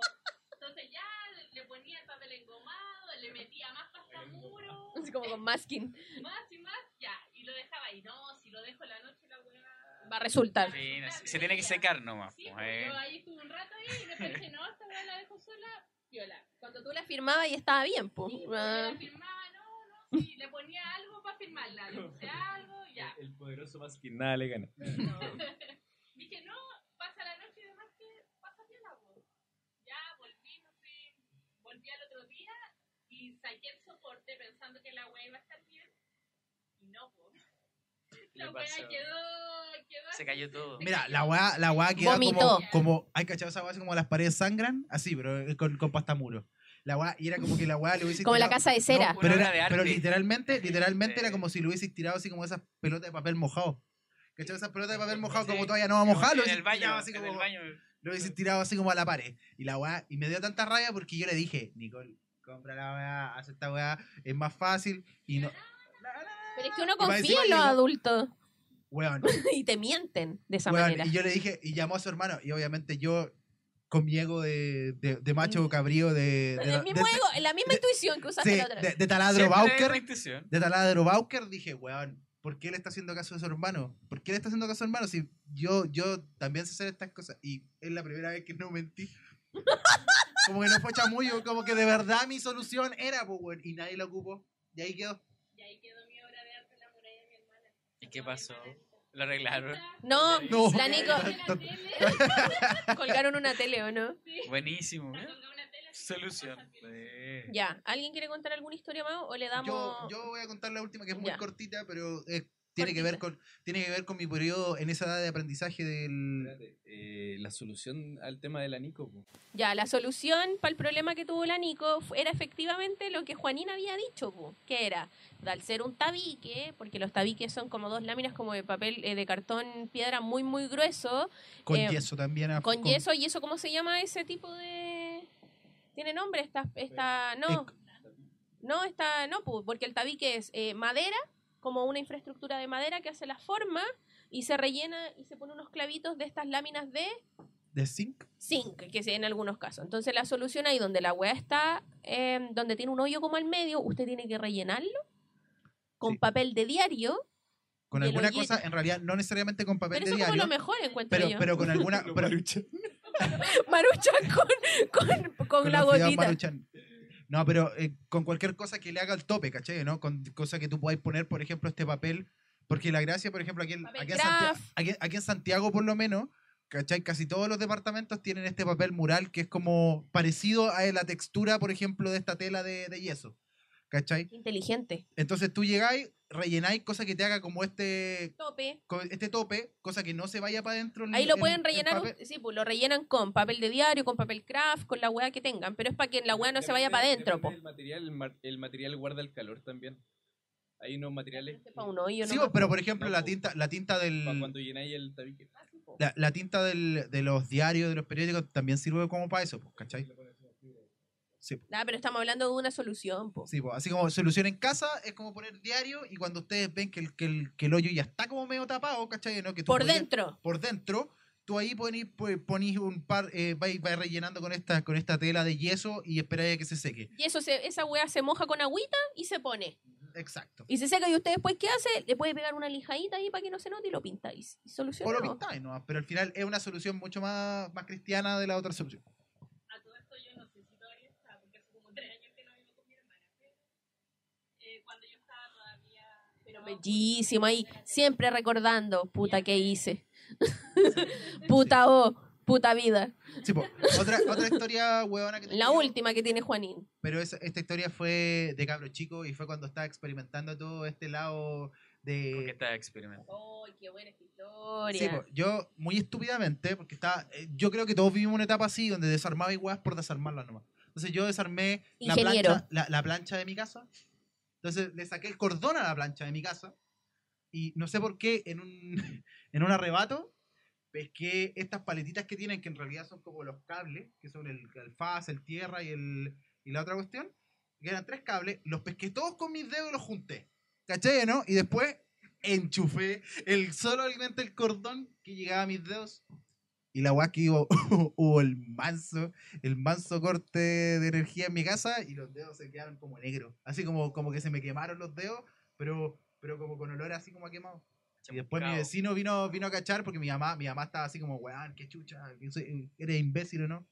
Entonces ya le ponía el papel engomado, le metía más pasta al muro, así como con masking. más y más, ya, y lo dejaba ahí. No, si lo dejo en la noche la weá... Va a resultar. Sí, no, se se tiene que secar nomás. Sí, pues, pues, eh. yo ahí estuve un rato ahí y después dije, no, esta weá la dejo sola, viola. Cuando tú la firmabas y estaba bien, pues. Sí, yo la firmaba, no, no, sí, le ponía algo para firmarla, le puse algo, ya. El poderoso más que nada le gana. Dije, no, pasa la noche y demás que pasa bien la voz. Ya volví, me fui, volví al otro día y saqué el soporte pensando que la wea iba a estar bien. Y no, pues. La pasó. quedó, quedó Se cayó todo. Mira, la weá, la weá queda Vomitó. como, como. ¿Hay cachado esa weá así como las paredes sangran? Así, pero eh, con, con pasta muro. La weá, y era como que la weá le hubiese Como la casa de cera. No, pero, era- de arte. pero literalmente, literalmente Sí. era como si lo hubieses tirado así como esas pelotas de papel mojado. ¿Cachai? Esas pelotas de papel mojado Sí. como todavía no va a mojar, lo en el baño, tirado así en como, el baño. lo hubieses tirado así como a la pared. Y la weá, y me dio tanta rabia porque yo le dije, Nicole, compra la weá, haz esta weá, es más fácil. Y no. Pero es que uno confía en los adultos Weón, y te mienten de esa weón, manera. y yo le dije, y llamó a su hermano, y obviamente yo, con mi ego de, de, de macho Mm. cabrío, de. de, el mismo de- ego, la misma de- intuición que usaste sí, la otra de, vez. de taladro Bauker. de taladro Bauker, dije, weón, ¿por qué le está haciendo caso a su hermano? ¿Por qué le está haciendo caso a su hermano? Si yo, yo también sé hacer estas cosas. Y es la primera vez que no mentí. como que no fue chamullo, como que de verdad mi solución era, pues, weón, y nadie lo ocupó. Y ahí quedó. Y ahí quedó mi obra de arte en la muralla de mi hermana. ¿Y qué pasó? Lo arreglaron. No, No. la Nico colgaron una tele, ¿o no? Buenísimo. ¿eh? Solución. Ya, ¿alguien quiere contar alguna historia más o le damos Yo, yo voy a contar la última, que es muy Ya. cortita, pero eh, tiene, que ver con, tiene que ver con mi periodo en esa edad de aprendizaje del... Espérate, eh, la solución al tema de la Nico. po. Ya, la solución para el problema que tuvo la Nico era efectivamente lo que Juanina había dicho, pu, que era, al ser un tabique, porque los tabiques son como dos láminas como de papel, eh, de cartón piedra muy, muy grueso, Con Eh, yeso también. a- con yeso, y eso, ¿cómo se llama ese tipo de...? ¿Tiene nombre? Esta, esta, no, no, esta, no, pu, porque el tabique es eh, madera, como una infraestructura de madera que hace la forma y se rellena y se pone unos clavitos de estas láminas de De zinc. zinc, que en algunos casos. Entonces la solución ahí donde la weá está, eh, donde tiene un hoyo como al medio, usted tiene que rellenarlo con Sí. papel de diario, Con alguna cosa, en realidad, no necesariamente con papel pero de eso es como diario. lo mejor encuentro Pero, yo. pero con alguna. Pero- marucha. Maruchan con, con, con con la gotita. Maruchan. No, pero eh, con cualquier cosa que le haga el tope, ¿cachai? ¿no? Con cosa que tú podáis poner, por ejemplo, este papel. Porque la gracia, por ejemplo, aquí en, aquí en, Santiago, craft. aquí, aquí en Santiago, por lo menos, ¿cachai? Casi todos los departamentos tienen este papel mural que es como parecido a la textura, por ejemplo, de esta tela de, de yeso. ¿Cachai? Inteligente. Entonces tú llegáis, rellenáis cosa que te haga como este Tope. este tope, cosa que no se vaya para adentro. el- Ahí lo el- pueden el rellenar, sí, pues lo rellenan con papel de diario, con papel craft, con la weá que tengan, pero es para que la weá no se vaya para adentro, del material, el, el material guarda el calor también. Hay unos materiales Para un hoyo, Sí, pero po. por ejemplo, No, la tinta, la tinta del. para cuando llenáis el tabique. La, la tinta del, de los diarios, de los periódicos, también sirve como para eso, pues, ¿cachai? Sí, po. Ah, pero estamos hablando de una solución, po. Sí, po. así como solución en casa es como poner diario y cuando ustedes ven que el, que el, que el hoyo ya está como medio tapado, ¿cachai? ¿No? Que tú Por podías- dentro. Por dentro, tú ahí ponís, ponís un par, eh, vais, vais rellenando con esta, con esta tela de yeso y esperáis a que se seque. Y eso se, esa weá se moja con agüita y se pone. Exacto. Y se seca y usted después, ¿qué hace? Le puede pegar una lijadita ahí para que no se note y lo pintáis. Y O lo pintáis, ¿no? Pero al final es una solución mucho más, más cristiana de la otra solución. A todo esto yo no sé si todavía está, porque hace como tres años que no vivo con mi hermana, pero eh, cuando yo estaba todavía... Pero bellísimo ahí, siempre recordando, puta, ¿qué hice? puta, oh, Puta vida. Sí, po. Otra, otra historia huevona que La última que tiene Juanín. Pero esa- esta historia fue de cabro chico y fue cuando estaba experimentando todo este lado de... Porque está experimentando. ¡Ay, qué buena esta historia! Sí, po, yo muy estúpidamente, porque estaba, eh, yo creo que todos vivimos una etapa así donde desarmaba igual por desarmarlas nomás. Entonces yo desarmé la plancha, la, la plancha de mi casa. Entonces le saqué el cordón a la plancha de mi casa. Y no sé por qué en un, en un arrebato pesqué estas paletitas que tienen, que en realidad son como los cables, que son el, el FAS, el tierra y, el, y la otra cuestión, que eran tres cables, los pesqué todos con mis dedos y los junté. ¿Cachai, no? Y después enchufé el solamente el cordón que llegaba a mis dedos. Y la weá que hubo, hubo el manso, el manso corte de energía en mi casa y los dedos se quedaron como negros. Así como, como que se me quemaron los dedos, pero, pero como con olor así como a quemado. Y después mi vecino vino, vino a cachar porque mi mamá, mi mamá estaba así como, weón, qué chucha, eres imbécil o no.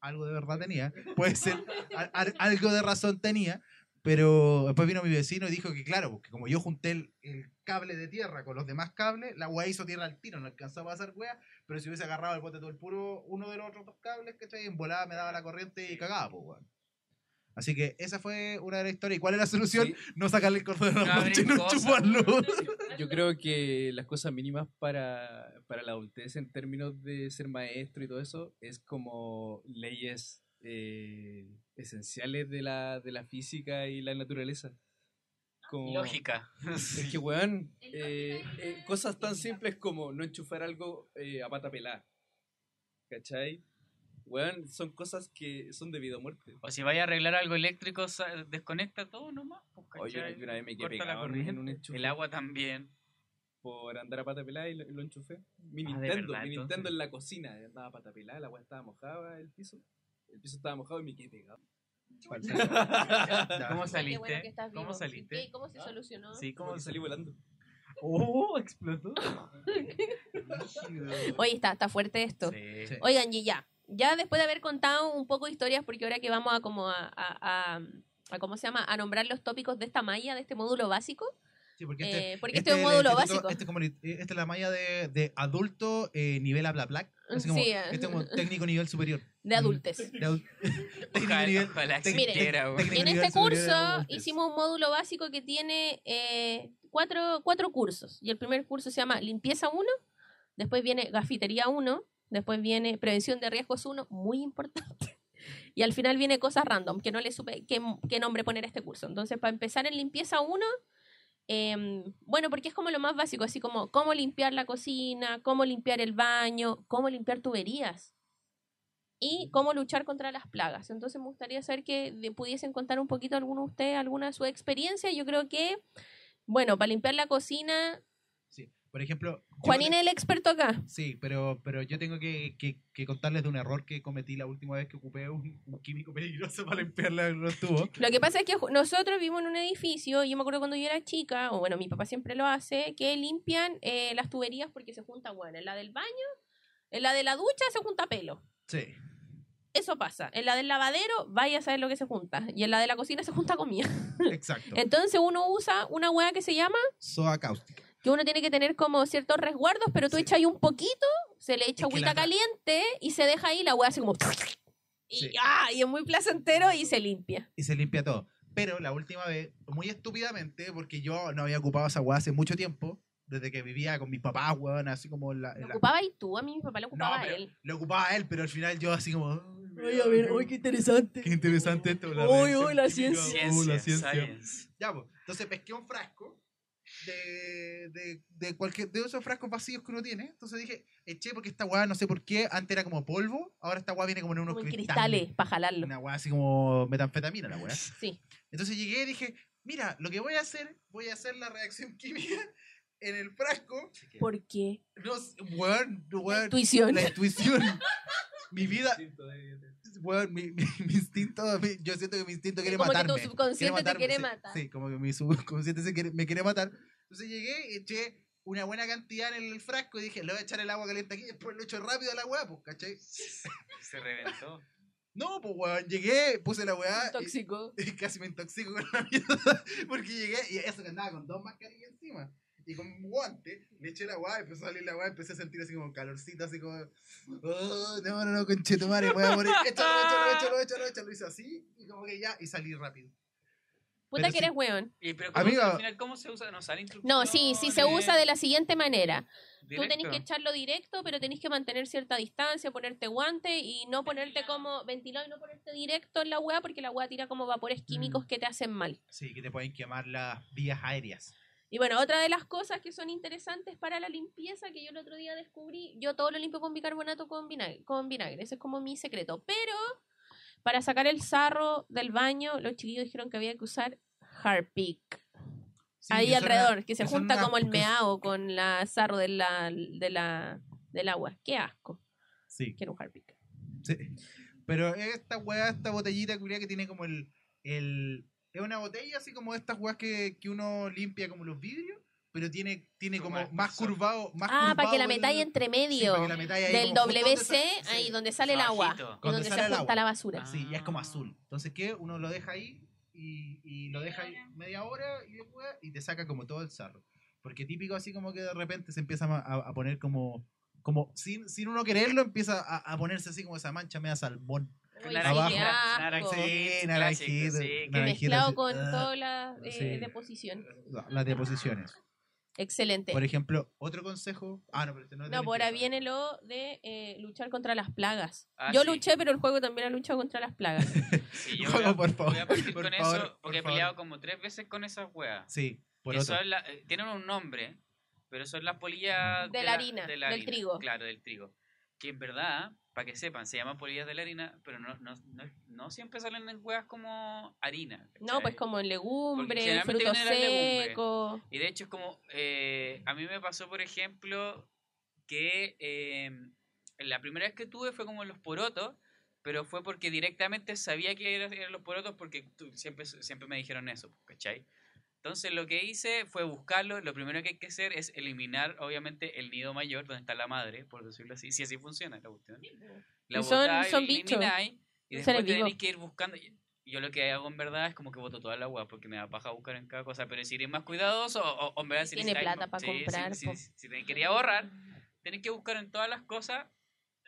Algo de verdad tenía. Puede ser, al- al- algo de razón tenía. Pero después vino mi vecino y dijo que, claro, porque como yo junté el, el cable de tierra con los demás cables, la weá hizo tierra al tiro, no alcanzaba a pasar weá, pero si hubiese agarrado el bote todo el puro, uno de los otros dos cables, ¿cachai? En volada me daba la corriente y cagaba, pues, weón. Así que esa fue una de las historias. ¿Y cuál es la solución? Sí. No sacarle el cordón a la y no chuparlo. Yo creo que las cosas mínimas para, para la adultez en términos de ser maestro y todo eso es como leyes eh, esenciales de la, de la física y la naturaleza. Como, Lógica. Es que, weón, eh, eh, cosas tan simples como no enchufar algo eh, a pata pelada. ¿Cachai? Weón, son cosas que son de vida o muerte. O si vaya a arreglar algo eléctrico, desconecta todo nomás. pues, Oye, una vez me quedé pegado en, un enchufe El agua también. por andar a pata pelada y lo, y lo enchufé. Mi Ah, Nintendo, verdad, mi entonces. Nintendo en la cocina, andaba a pata pelada, la agua estaba mojada, el piso. El piso estaba mojado y me quedé pegado. ¿Cómo Qué saliste? bueno que estás ¿Cómo saliste? ¿Y ¿Cómo se solucionó? Sí, Como ¿cómo salí volando. ¡Oh! Explotó. Oye, está, está fuerte esto. Sí. Oigan, y ya. Ya después de haber contado un poco de historias, porque ahora que vamos a como a, a, a- a ¿cómo se llama? A nombrar los tópicos de esta malla, de este módulo básico. Sí, porque este, eh, porque este, este es un módulo instituto- básico. Este es, como, el- esta es la malla de, de adulto eh, nivel habla black. Así como, Sí, eh. este es como técnico nivel superior. De adultes. De adul- técnico Ojalá, nivel- ojalá existiera, técnico En este curso hicimos un módulo básico que tiene eh, cuatro, cuatro cursos. Y el primer curso se llama Limpieza 1, después viene Gafitería 1, después viene Prevención de Riesgos 1, muy importante. Y al final viene Cosas Random, que no le supe qué, qué nombre poner a este curso. Entonces, para empezar en Limpieza 1, em, bueno, porque es como lo más básico, así como cómo limpiar la cocina, cómo limpiar el baño, cómo limpiar tuberías y cómo luchar contra las plagas. Entonces me gustaría saber que pudiesen contar un poquito alguno de ustedes, alguna de su experiencia. Yo creo que, bueno, para limpiar la cocina, Sí. Por ejemplo. te- es el experto acá. Sí, pero, pero yo tengo que, que- que contarles de un error que cometí la última vez que ocupé un, un químico peligroso para limpiar la- los tubos. Lo que pasa es que nosotros vivimos en un edificio, y yo me acuerdo cuando yo era chica, o bueno, mi papá siempre lo hace, que limpian eh, las tuberías porque se junta, bueno, en la del baño, en la de la ducha se junta pelo. Sí. Eso pasa. En la del lavadero, vaya a saber lo que se junta. Y en la de la cocina se junta comida. Exacto. Entonces uno usa una hueá que se llama Soda cáustica. que uno tiene que tener como ciertos resguardos, pero tú Sí. echas ahí un poquito, se le echa Es agüita la- caliente y se deja ahí la hueá así como... Y, Sí. ¡ah! y es muy placentero y se limpia. Y se limpia todo. Pero la última vez, muy estúpidamente, porque yo no había ocupado esa weá hace mucho tiempo, desde que vivía con mis papás, weón, así como la. ¿Lo la- ocupaba y tú? A mí mi papá lo No, ocupaba a él. lo ocupaba él, pero al final yo así como. Ay, a ver, uy, qué interesante. Qué interesante esto. la Uy, uy, la ciencia. uy, la Ciencia, science. Ya, pues. Entonces pesqué un frasco de, de, de cualquier de esos frascos vacíos que uno tiene. Entonces dije, eché porque esta weá, no sé por qué, antes era como polvo, ahora esta weá viene como en unos Como en cristales. cristales, para jalarlo. Una weá así como metanfetamina, la weá. Sí. Entonces llegué y dije, mira, lo que voy a hacer, voy a hacer la reacción química en el frasco. ¿Por qué? No, sé, weón, weón, Intuición. la intuición. mi vida, weón, mi, mi- mi instinto, yo siento que mi instinto quiere como matarme. que tu subconsciente te matarme, quiere sí, matar. Sí, como que mi subconsciente se quiere- me quiere matar. Entonces llegué, eché una buena cantidad en el frasco y dije, le voy a echar el agua caliente aquí y después lo echo rápido a la weá, pues, ¿cachai? Se reventó. No, pues, weón, llegué, puse la weá y, Tóxico. y casi me intoxico con la mierda porque llegué y eso que andaba con dos mascarillas encima. Y con un guante le eché la weá, empezó a salir la weá, empecé a sentir así como calorcito, así como, oh, no, no, no, conchetumare, voy a morir, échalo, échalo, échalo, échalo, échalo, lo hice así, y como que ya, y salí rápido. Puta Pero que sí. eres weón. Y, pero ¿cómo Amiga- se- al final, ¿cómo se usa? ¿No sale No, sí, sí se usa de la siguiente manera. Tú tenés que echarlo directo, pero tenés que mantener cierta distancia, ponerte guante y no ponerte como ventilado y no ponerte directo en la hueá porque la hueá tira como vapores químicos Mm. que te hacen mal. Sí, que te pueden quemar las vías aéreas. Y bueno, otra de las cosas que son interesantes para la limpieza que yo el otro día descubrí, yo todo lo limpio con bicarbonato con vinagre, con vinagre, ese es como mi secreto. Pero para sacar el sarro del baño, los chiquillos dijeron que había que usar Harpic. Sí, ahí alrededor, que se junta una- como el meao con la sarro de la, de la, del agua. Qué asco. Sí, Quiero un Harpic. sí. Pero esta weá, esta botellita culia que tiene como el, el... Es una botella así como estas weas que, que uno limpia como los vidrios, pero tiene, tiene Como como más curvado, más Ah, para que la metáis entre sí, medio para que la metáis ahí del WC, sí. ahí donde sale el agua. Y donde se junta la basura. Sí, ya es como Ah. azul. Entonces, ¿qué? Uno lo deja ahí y, y lo deja ahí media hora y después y te saca como todo el sarro. Porque típico así como que de repente se empieza a, a poner como, como sin, sin uno quererlo, empieza a, a ponerse así como esa mancha media salmón. Sí, que- naranjito. Mezclado así, con ah, toda la eh, sí. deposición. Las deposiciones. Excelente. Por ejemplo, otro consejo. Ah, no, pero este no es de No, por ahora viene lo de eh, luchar contra las plagas. Ah, Yo sí. luché, pero el juego también ha luchado contra las plagas. Sí, yo Juego, voy a, por favor, voy a partir por con favor, eso porque he por peleado favor. como tres veces con esas weas. Sí, por Que otro. son la- eh, tienen un nombre, pero son las polillas De la harina, del trigo. Claro, del trigo. Que en verdad, para que sepan, se llaman polillas de la harina, pero no, no, no, no siempre salen en huevas como harina. No, pues como en legumbre, generalmente frutos secos. Y de hecho es como, eh, a mí me pasó, por ejemplo, que eh, la primera vez que tuve fue como en los porotos, pero fue porque directamente sabía que era- eran los porotos porque tú- siempre, siempre me dijeron eso, ¿cachai? Entonces lo que hice fue buscarlo, lo primero que hay que hacer es eliminar obviamente el nido mayor donde está la madre, por decirlo así, si así funciona la cuestión. La Y son- botáis, son bichos. elimináis, y después tenéis que ir buscando. Yo lo que hago en verdad es como que boto toda la agua porque me da paja buscar en cada cosa. Pero si eres más cuidadoso o, o en verdad si Tiene necesitáis- plata pa' sí, comprar, Si, po. si, si te quería ahorrar, tenés que buscar en todas las cosas,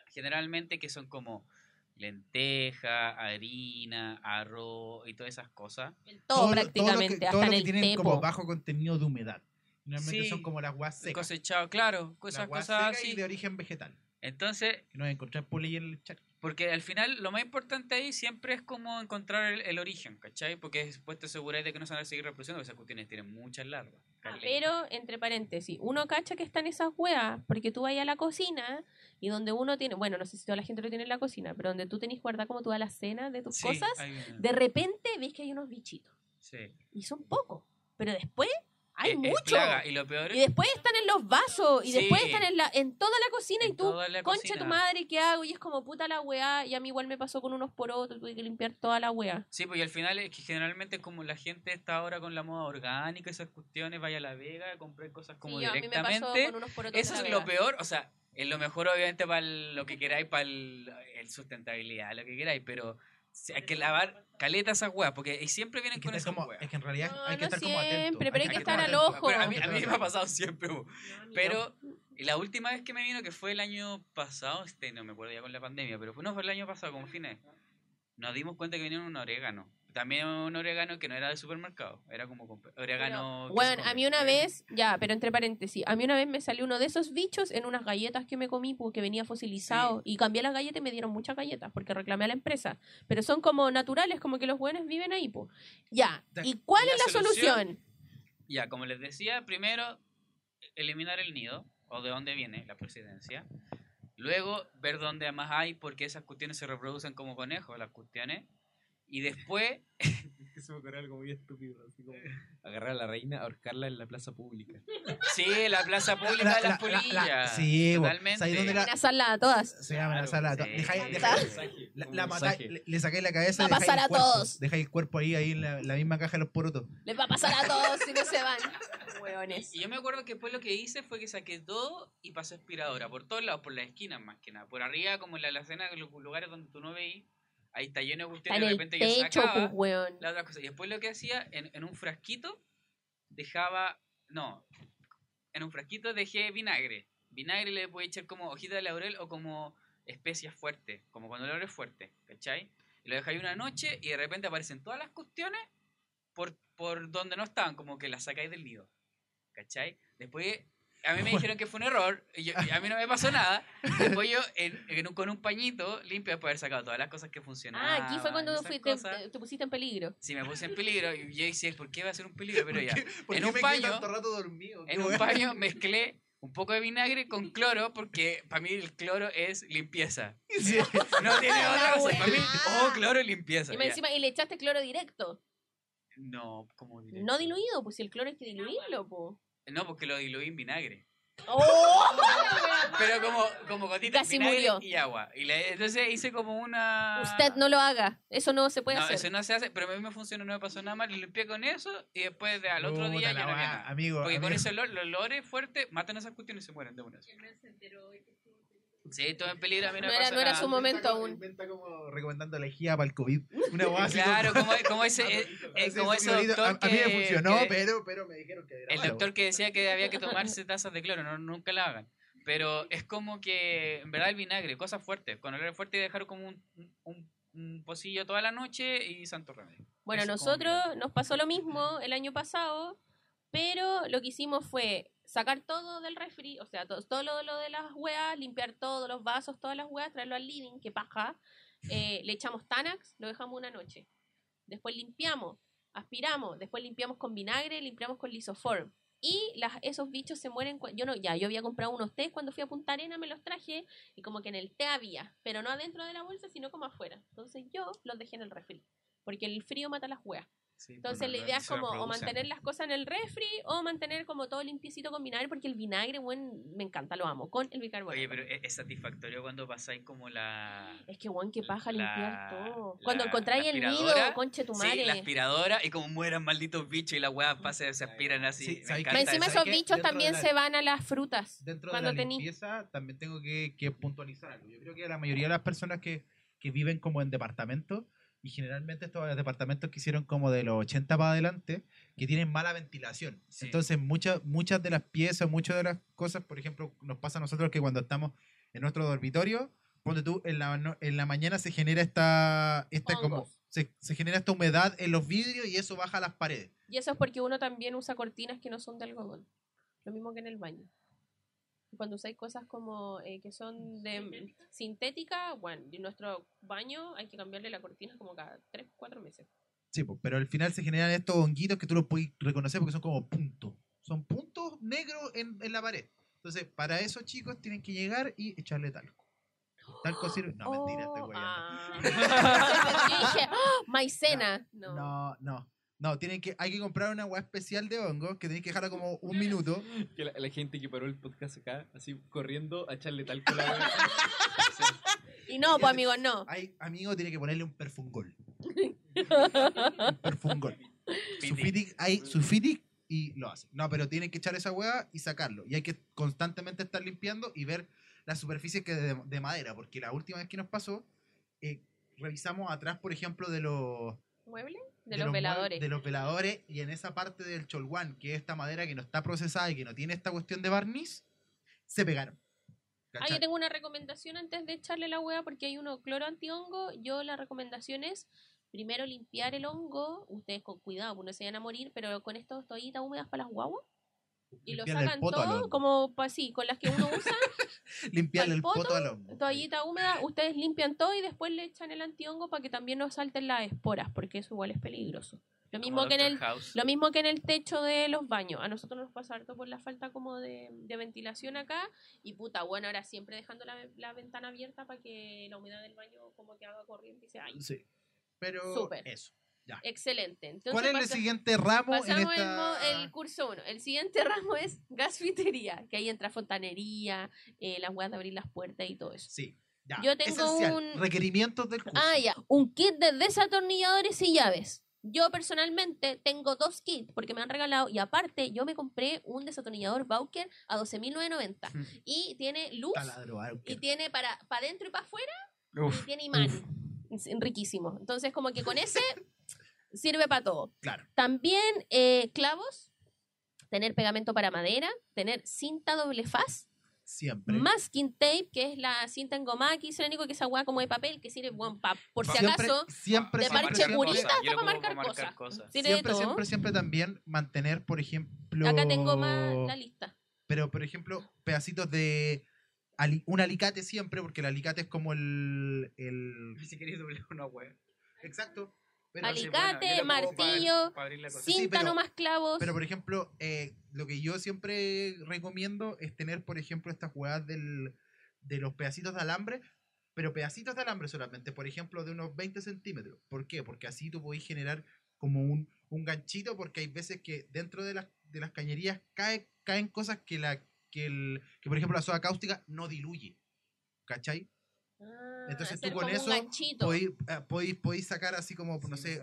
generalmente que son como lenteja, harina, arroz y todas esas cosas. Todo, lo- prácticamente, lo que, hasta todo lo en que el tienen como bajo contenido de humedad. Normalmente Sí. son como las guas secas. Cosechado, claro, esas cosas así. de origen vegetal. Entonces, Que no vas a encontrar polilla en el charco. Porque al final lo más importante ahí siempre es como encontrar el, el origen, ¿cachai? Porque después te aseguráis de que no se van a seguir reproduciendo, porque esas cuestiones tienen muchas larvas. caleta. Pero, entre paréntesis, uno cacha que están esas weas, porque tú vas a la cocina y donde uno tiene, bueno, no sé si toda la gente lo tiene en la cocina, pero donde tú tenés guardar como toda la cena de tus Sí, cosas, de repente ves que hay unos bichitos. Sí. Y son pocos. Pero después hay Es- es muchos. plaga, Y lo peor Y después están en los vasos, y Sí. después están en, la, en toda la cocina, y tú, concha cocina. tu madre, ¿qué hago? Y es como puta la weá, y a mí igual me pasó con unos porotos, tuve que limpiar toda la weá. Sí, pues y al final es que generalmente como la gente está ahora con la moda orgánica, esas cuestiones, vaya a la vega comprar cosas como Sí, a mí me pasó directamente. con unos porotos Eso es lo peor, o sea, es lo mejor obviamente para lo que queráis, para el, el sustentabilidad, lo que queráis, pero sí, hay que lavar caleta esas weas, porque y siempre vienen Es que, con esas como- weas. es que en realidad No, hay que no estar como atento. siempre, pero hay que estar estar al ojo. Pero a mí, Hay a que mí me ha pasado siempre. No, pero y la última vez que me vino, que fue el año pasado, este no me acuerdo ya con la pandemia, pero fue, no, fue el año pasado, como fines, nos dimos cuenta que venía un orégano. También un orégano que no era de supermercado, era como orégano... Bueno, a mí una vez, ya, pero entre paréntesis, a mí una vez me salió uno de esos bichos en unas galletas que me comí porque venía fosilizado y cambié las galletas y me dieron muchas galletas porque reclamé a la empresa. Pero son como naturales, como que los buenos viven ahí, pues. Ya, ¿y cuál La es la solución- solución? Ya, como les decía, primero eliminar el nido, o de dónde viene la procedencia. Luego, ver dónde más hay, porque esas cuestiones se reproducen como conejos, las cuestiones. Y después, Que se me ocurrió algo muy estúpido, así como agarrar a la reina, ahorcarla en la plaza pública. sí, la plaza pública La- de las la- la- polillas. la- sí, bo. totalmente. ¿Sabes dónde la- Amenazarla a todas. Se llama la Claro, sala. sí. Dejáis- dejáis- mensaje, la, un la matáis, mensaje. le, le sacáis la cabeza Va a dejáis pasar el a cuerpo. todos. Dejáis el cuerpo ahí, ahí en la, la misma caja de los porotos. Les va a pasar a todos si no se van. Hueones. Y yo me acuerdo que después lo que hice fue que saqué todo y pasé aspiradora por todos lados, por las esquinas más que nada. Por arriba, como en la alacena, en los lugares donde tú no veis, ahí está lleno de cuestiones. en De repente yo sacaba pues, la otra cosa. Y después lo que hacía, en, en un frasquito, dejaba. No. en un frasquito dejé vinagre. Vinagre le puede echar como hojita de laurel o como especias fuertes, como cuando el laurel es fuerte, ¿cachai? Y lo dejáis una noche y de repente aparecen todas las cuestiones por, por donde no estaban, como que las sacáis del nido, ¿cachai? Después, a mí me dijeron que fue un error, y, yo- y a mí no me pasó nada. Después yo, en- en un- con un pañito limpio, después de haber sacado todas las cosas que funcionaban. Ah, aquí fue cuando fui- te, pusiste en peligro. Sí, me puse en peligro y yo decía, ¿por qué va a ser un peligro? Pero ya. ¿Por En qué un me paño- tanto rato dormido? En un paño mezclé un poco de vinagre con cloro porque para mí el cloro es limpieza. Sí. No tiene La otra cosa. Para mí, oh, cloro es limpieza. Y, me encima, y le echaste cloro directo. No, ¿cómo directo? No diluido, pues si el cloro hay que diluirlo, po. No, porque lo diluí en vinagre. ¡Oh! Pero como, como gotitas Casi de vinagre murió. y agua. Y le- entonces hice como una... Usted no lo haga. Eso no se puede No, hacer. eso no se hace, pero a mí me funcionó, no me pasó nada mal. Lo limpié con eso y después de, al otro Puta día la ya no había weá, nada. Amigo, Porque con amigo. ese olor, los olores fuertes matan esas cuestiones y se mueren de una. El men se enteró que estuvo Sí, todo en peligro, a mí no, No me era- pasó no era nada. su momento aún. Inventa como recomendando lejía para el COVID. Una Claro, como- ese, eh, eh, como ese doctor a, a mí me que- funcionó, que- pero, pero me dijeron que era El malo. doctor que decía que había que tomarse tazas de cloro, no, nunca la hagan. Pero es como que, en verdad, el vinagre, cosas fuertes. Con olor fuerte y dejar como un, un, un pocillo toda la noche y santo remedio. Bueno, Eso como nosotros nos pasó lo mismo el año pasado, pero lo que hicimos fue sacar todo del refri, o sea, todo, todo lo, lo de las hueas, limpiar todos los vasos, todas las hueas, traerlo al living, que paja. Eh, le echamos Tanax, lo dejamos una noche. Después limpiamos, aspiramos, después limpiamos con vinagre, limpiamos con lisoform. Y las, esos bichos se mueren. Yo no, ya, yo había comprado unos té cuando fui a Punta Arena, me los traje y como que en el té había, pero no adentro de la bolsa, sino como afuera. Entonces yo los dejé en el refri, porque el frío mata las hueas. Sí, Entonces bueno, la idea es como o mantener las cosas en el refri o mantener como todo limpiecito con vinagre, porque el vinagre, bueno, me encanta, lo amo, con el bicarbonato. Oye, pero es, es satisfactorio cuando pasáis como la... Es que, weón, qué paja limpiar la- todo. la- Cuando encontráis el nido, conche tu Sí, madre. la aspiradora y como mueran malditos bichos y las weas pase, se aspiran así. Sí, me encanta encima eso. ¿sabes esos bichos también de la- se van a las frutas. Dentro de cuando la tení- limpieza también tengo que, que puntualizar algo. Yo creo que la mayoría de las personas que, que viven como en departamentos, y generalmente estos departamentos que hicieron como de los 80 para adelante, que tienen mala ventilación. Sí. Entonces muchas muchas de las piezas, muchas de las cosas, por ejemplo, nos pasa a nosotros que cuando estamos en nuestro dormitorio, ponte tú, en la, en la mañana se genera esta, esta como, se, se genera esta humedad en los vidrios y eso baja a las paredes. Y eso es porque uno también usa cortinas que no son de algodón. Lo mismo que en el baño. Cuando usáis cosas como eh, que son de sintética, bueno, en nuestro baño hay que cambiarle la cortina como cada 3, 4 meses. Sí, pero al final se generan estos honguitos que tú los puedes reconocer porque son como puntos. Son puntos negros en, en la pared. Entonces, para eso, chicos, tienen que llegar y echarle talco. Talco sirve. No, mentira, estoy Oh, guayando. ah. ¡ah! maicena. No. No, no. No, tienen que, hay que comprar una agua especial de hongos que tienen que dejarla como un minuto. Que la, la gente que paró el podcast acá, así corriendo a echarle talco a la wea. Y no, pues amigos, no. Hay, amigo, tiene que ponerle un perfungol. un perfungol. Sulfitic, hay sulfitic y lo hace. No, pero tienen que echar esa hueá y sacarlo. Y hay que constantemente estar limpiando y ver la superficie que de, de madera. Porque la última vez que nos pasó, eh, revisamos atrás, por ejemplo, de los, ¿Mueble? De, los mue- veladores. De los veladores y en esa parte del cholguán, que es esta madera que no está procesada y que no tiene esta cuestión de barniz, se pegaron. Ah, yo tengo una recomendación antes de echarle la hueá porque hay uno cloro antihongo. Yo la recomendación es primero limpiar el hongo. Ustedes con cuidado, pues no se vayan a morir, pero con estos toallitas húmedas para las guaguas. Y lo sacan todo como pa- sí, con las que uno usa, Limpiarle pa'l el poto, poto, al hongo. toallita húmeda, ustedes limpian todo y después le echan el antihongo para que también no salten las esporas, porque eso igual es peligroso. Lo Como mismo que en el House. lo mismo que en el techo de los baños. A nosotros nos pasa harto por la falta como de, de ventilación acá. Y puta, bueno, ahora siempre dejando la, la ventana abierta para que la humedad del baño como que haga corriente y se vaya. Sí. Pero eso. Excelente. Entonces, ¿Cuál es el siguiente ramo en pasamos esta...? mo- el, curso 1. El siguiente ramo es gasfitería, que ahí entra fontanería, eh, las weas de abrir las puertas y todo eso. Sí. Ya. Yo tengo Esencial. un- Requerimientos del curso. Ah, ya. Un kit de desatornilladores y llaves. Yo personalmente tengo dos kits porque me han regalado y aparte yo me compré un desatornillador Bauker a 12.990 y tiene luz Taladro, y tiene para, para adentro y para afuera Uf, y tiene imán. Riquísimo. Entonces como que con ese sirve para todo. Claro. También eh, clavos. tener pegamento para madera, tener cinta doble faz, Siempre. masking tape, que es la cinta engomada que dice el único que esa hueá como de papel que sirve bueno, pa- por si siempre, acaso. siempre, de siempre, parche siempre, curita hasta para ocupo marcar cosas. Siempre, siempre, siempre también mantener, por ejemplo. Acá tengo más la lista. Pero, por ejemplo, pedacitos de. ali- un alicate siempre, porque el alicate es como el. el Si queréis doblar una web. exacto. Pero, Ali- Alicate, martillo, Sí, Cinta no más clavos. pero, por ejemplo, eh, lo que yo siempre recomiendo es tener, por ejemplo, estas jugadas del, de los pedacitos de alambre, pero pedacitos de alambre solamente, por ejemplo, de unos 20 centímetros. ¿Por qué? Porque así tú podés generar como un, un ganchito, porque hay veces que dentro de las, de las cañerías cae, caen cosas que, la, que, el, que, por ejemplo, la soda cáustica no diluye. ¿Cachai? Ah, entonces tú con eso. Podéis, eh, sacar así como, no sé,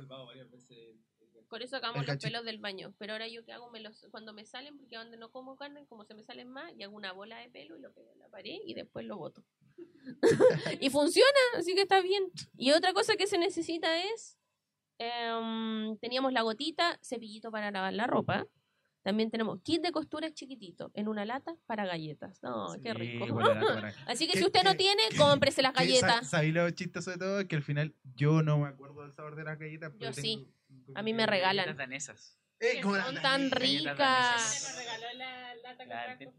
Por eso sacamos los pelos del baño. Pero ahora yo que hago, me los, cuando me salen, porque donde no como carne, como se me salen más, y hago una bola de pelo y lo pego en la pared y después lo boto. y funciona, así que está bien. Y otra cosa que se necesita es, em, teníamos la gotita, cepillito para lavar la ropa. También tenemos kit de costura chiquitito en una lata para galletas. No, qué Sí, rico. la cámara. Así que ¿Qué- si usted no qué- tiene, qué- cómprese las galletas. ¿Sabéis lo chistoso de todo? Que al final yo no me acuerdo del sabor de las galletas. pero Yo tengo- A mí me regalan. Las danesas. Eh, Son las tan ricas. Me regaló la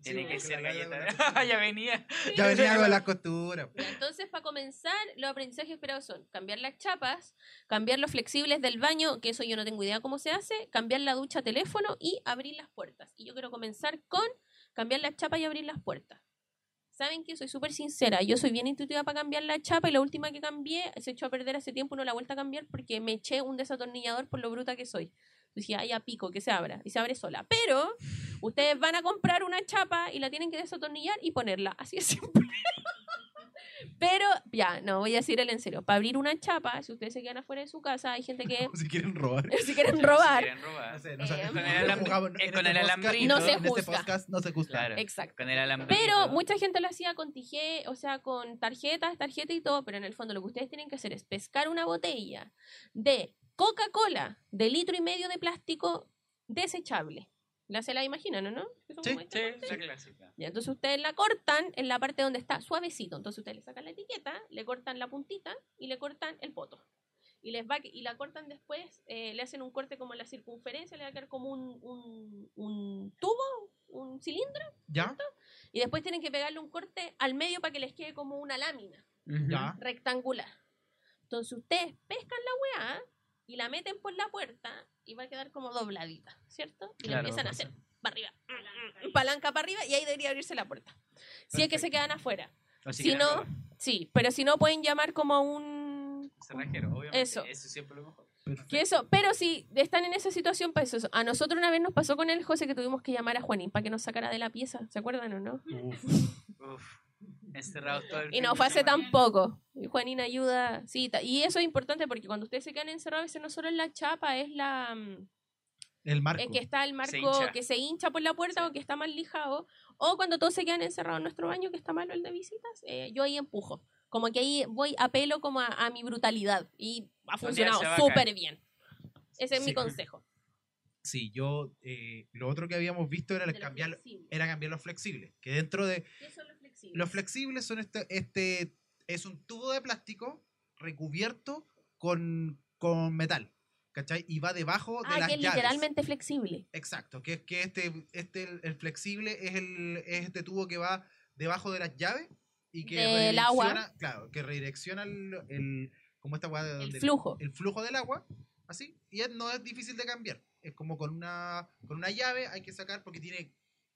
tiene Sí, que ser la galleta. ya venía. Ya venía con las costuras. Ya, Entonces, para comenzar, los aprendizajes esperados son cambiar las chapas, cambiar los flexibles del baño, que eso yo no tengo idea cómo se hace, cambiar la ducha teléfono y abrir las puertas. Y yo quiero comenzar con cambiar las chapas y abrir las puertas. Saben que soy súper sincera, yo soy bien intuitiva para cambiar la chapa y la última que cambié se echó a perder hace tiempo y no la he vuelto a cambiar porque me eché un desatornillador por lo bruta que soy. Dije, ay, a pico, que se abra. Y se abre sola. Pero ustedes van a comprar una chapa y la tienen que desatornillar y ponerla. Así es simple. Pero, ya, no, voy a decir el en serio. Para abrir una chapa, si ustedes se quedan afuera de su casa, hay gente que, Si quieren robar. si quieren Si robar, Eh, con el eh, este alambrito. No se En este juzga. podcast no se juzga. Claro. exacto. Con el alambre. Pero mucha gente lo hacía con tije, o sea, con tarjetas, tarjeta y todo, pero en el fondo lo que ustedes tienen que hacer es pescar una botella de Coca-Cola de litro y medio de plástico desechable. La se la imaginan, ¿o no? Son Sí, estas Sí, la clásica. Ya, entonces ustedes la cortan en la parte donde está suavecito. Entonces ustedes le sacan la etiqueta, le cortan la puntita y le cortan el poto. Y les va y la cortan después, eh, le hacen un corte como en la circunferencia, le va a quedar como un, un, un tubo, un cilindro, ¿Ya? y después tienen que pegarle un corte al medio para que les quede como una lámina Ya. rectangular. Entonces ustedes pescan la weá y la meten por la puerta y va a quedar como dobladita, ¿cierto? Y Claro, la empiezan a hacer para arriba, palanca para arriba y ahí debería abrirse la puerta. Si es que se quedan afuera. O Si no. Sí, pero si no pueden llamar como a un... Cerrajero, obviamente. Eso. Eso es siempre lo mejor. Que eso, pero si están en esa situación, pues eso. A nosotros una vez nos pasó con el José que tuvimos que llamar a Juanín para que nos sacara de la pieza. ¿Se acuerdan o no? Uf. Uf. Encerrados todo el Y no fue hace tampoco. Y Juanín ayuda. Sí, y eso es importante porque cuando ustedes se quedan encerrados, a veces no solo es la chapa, es la. mm, El marco. Es que está el Se marco hincha. que se hincha por la puerta Sí. o que está mal lijado. O cuando todos se quedan encerrados en nuestro baño, que está malo el de visitas, eh, yo ahí empujo. Como que ahí voy, apelo como a, a mi brutalidad. Y ha funcionado súper bien. Ese es mi consejo. Sí, yo. eh, lo otro que habíamos visto era cambiar, flexible. era cambiar los flexibles. Que dentro de. ¿Qué son los flexibles? Los flexibles son este, este es un tubo de plástico recubierto con, con metal, ¿cachai? Y va debajo de Ah, las que es llaves. literalmente flexible. Exacto, que es que este, este el, flexible es, el, es este tubo que va debajo de las llaves y que Del agua. redirecciona- claro, que redirecciona el, el como esta weá de El donde- flujo. el flujo del agua, así, y es- no es difícil de cambiar. Es como con una, con una llave hay que sacar porque tiene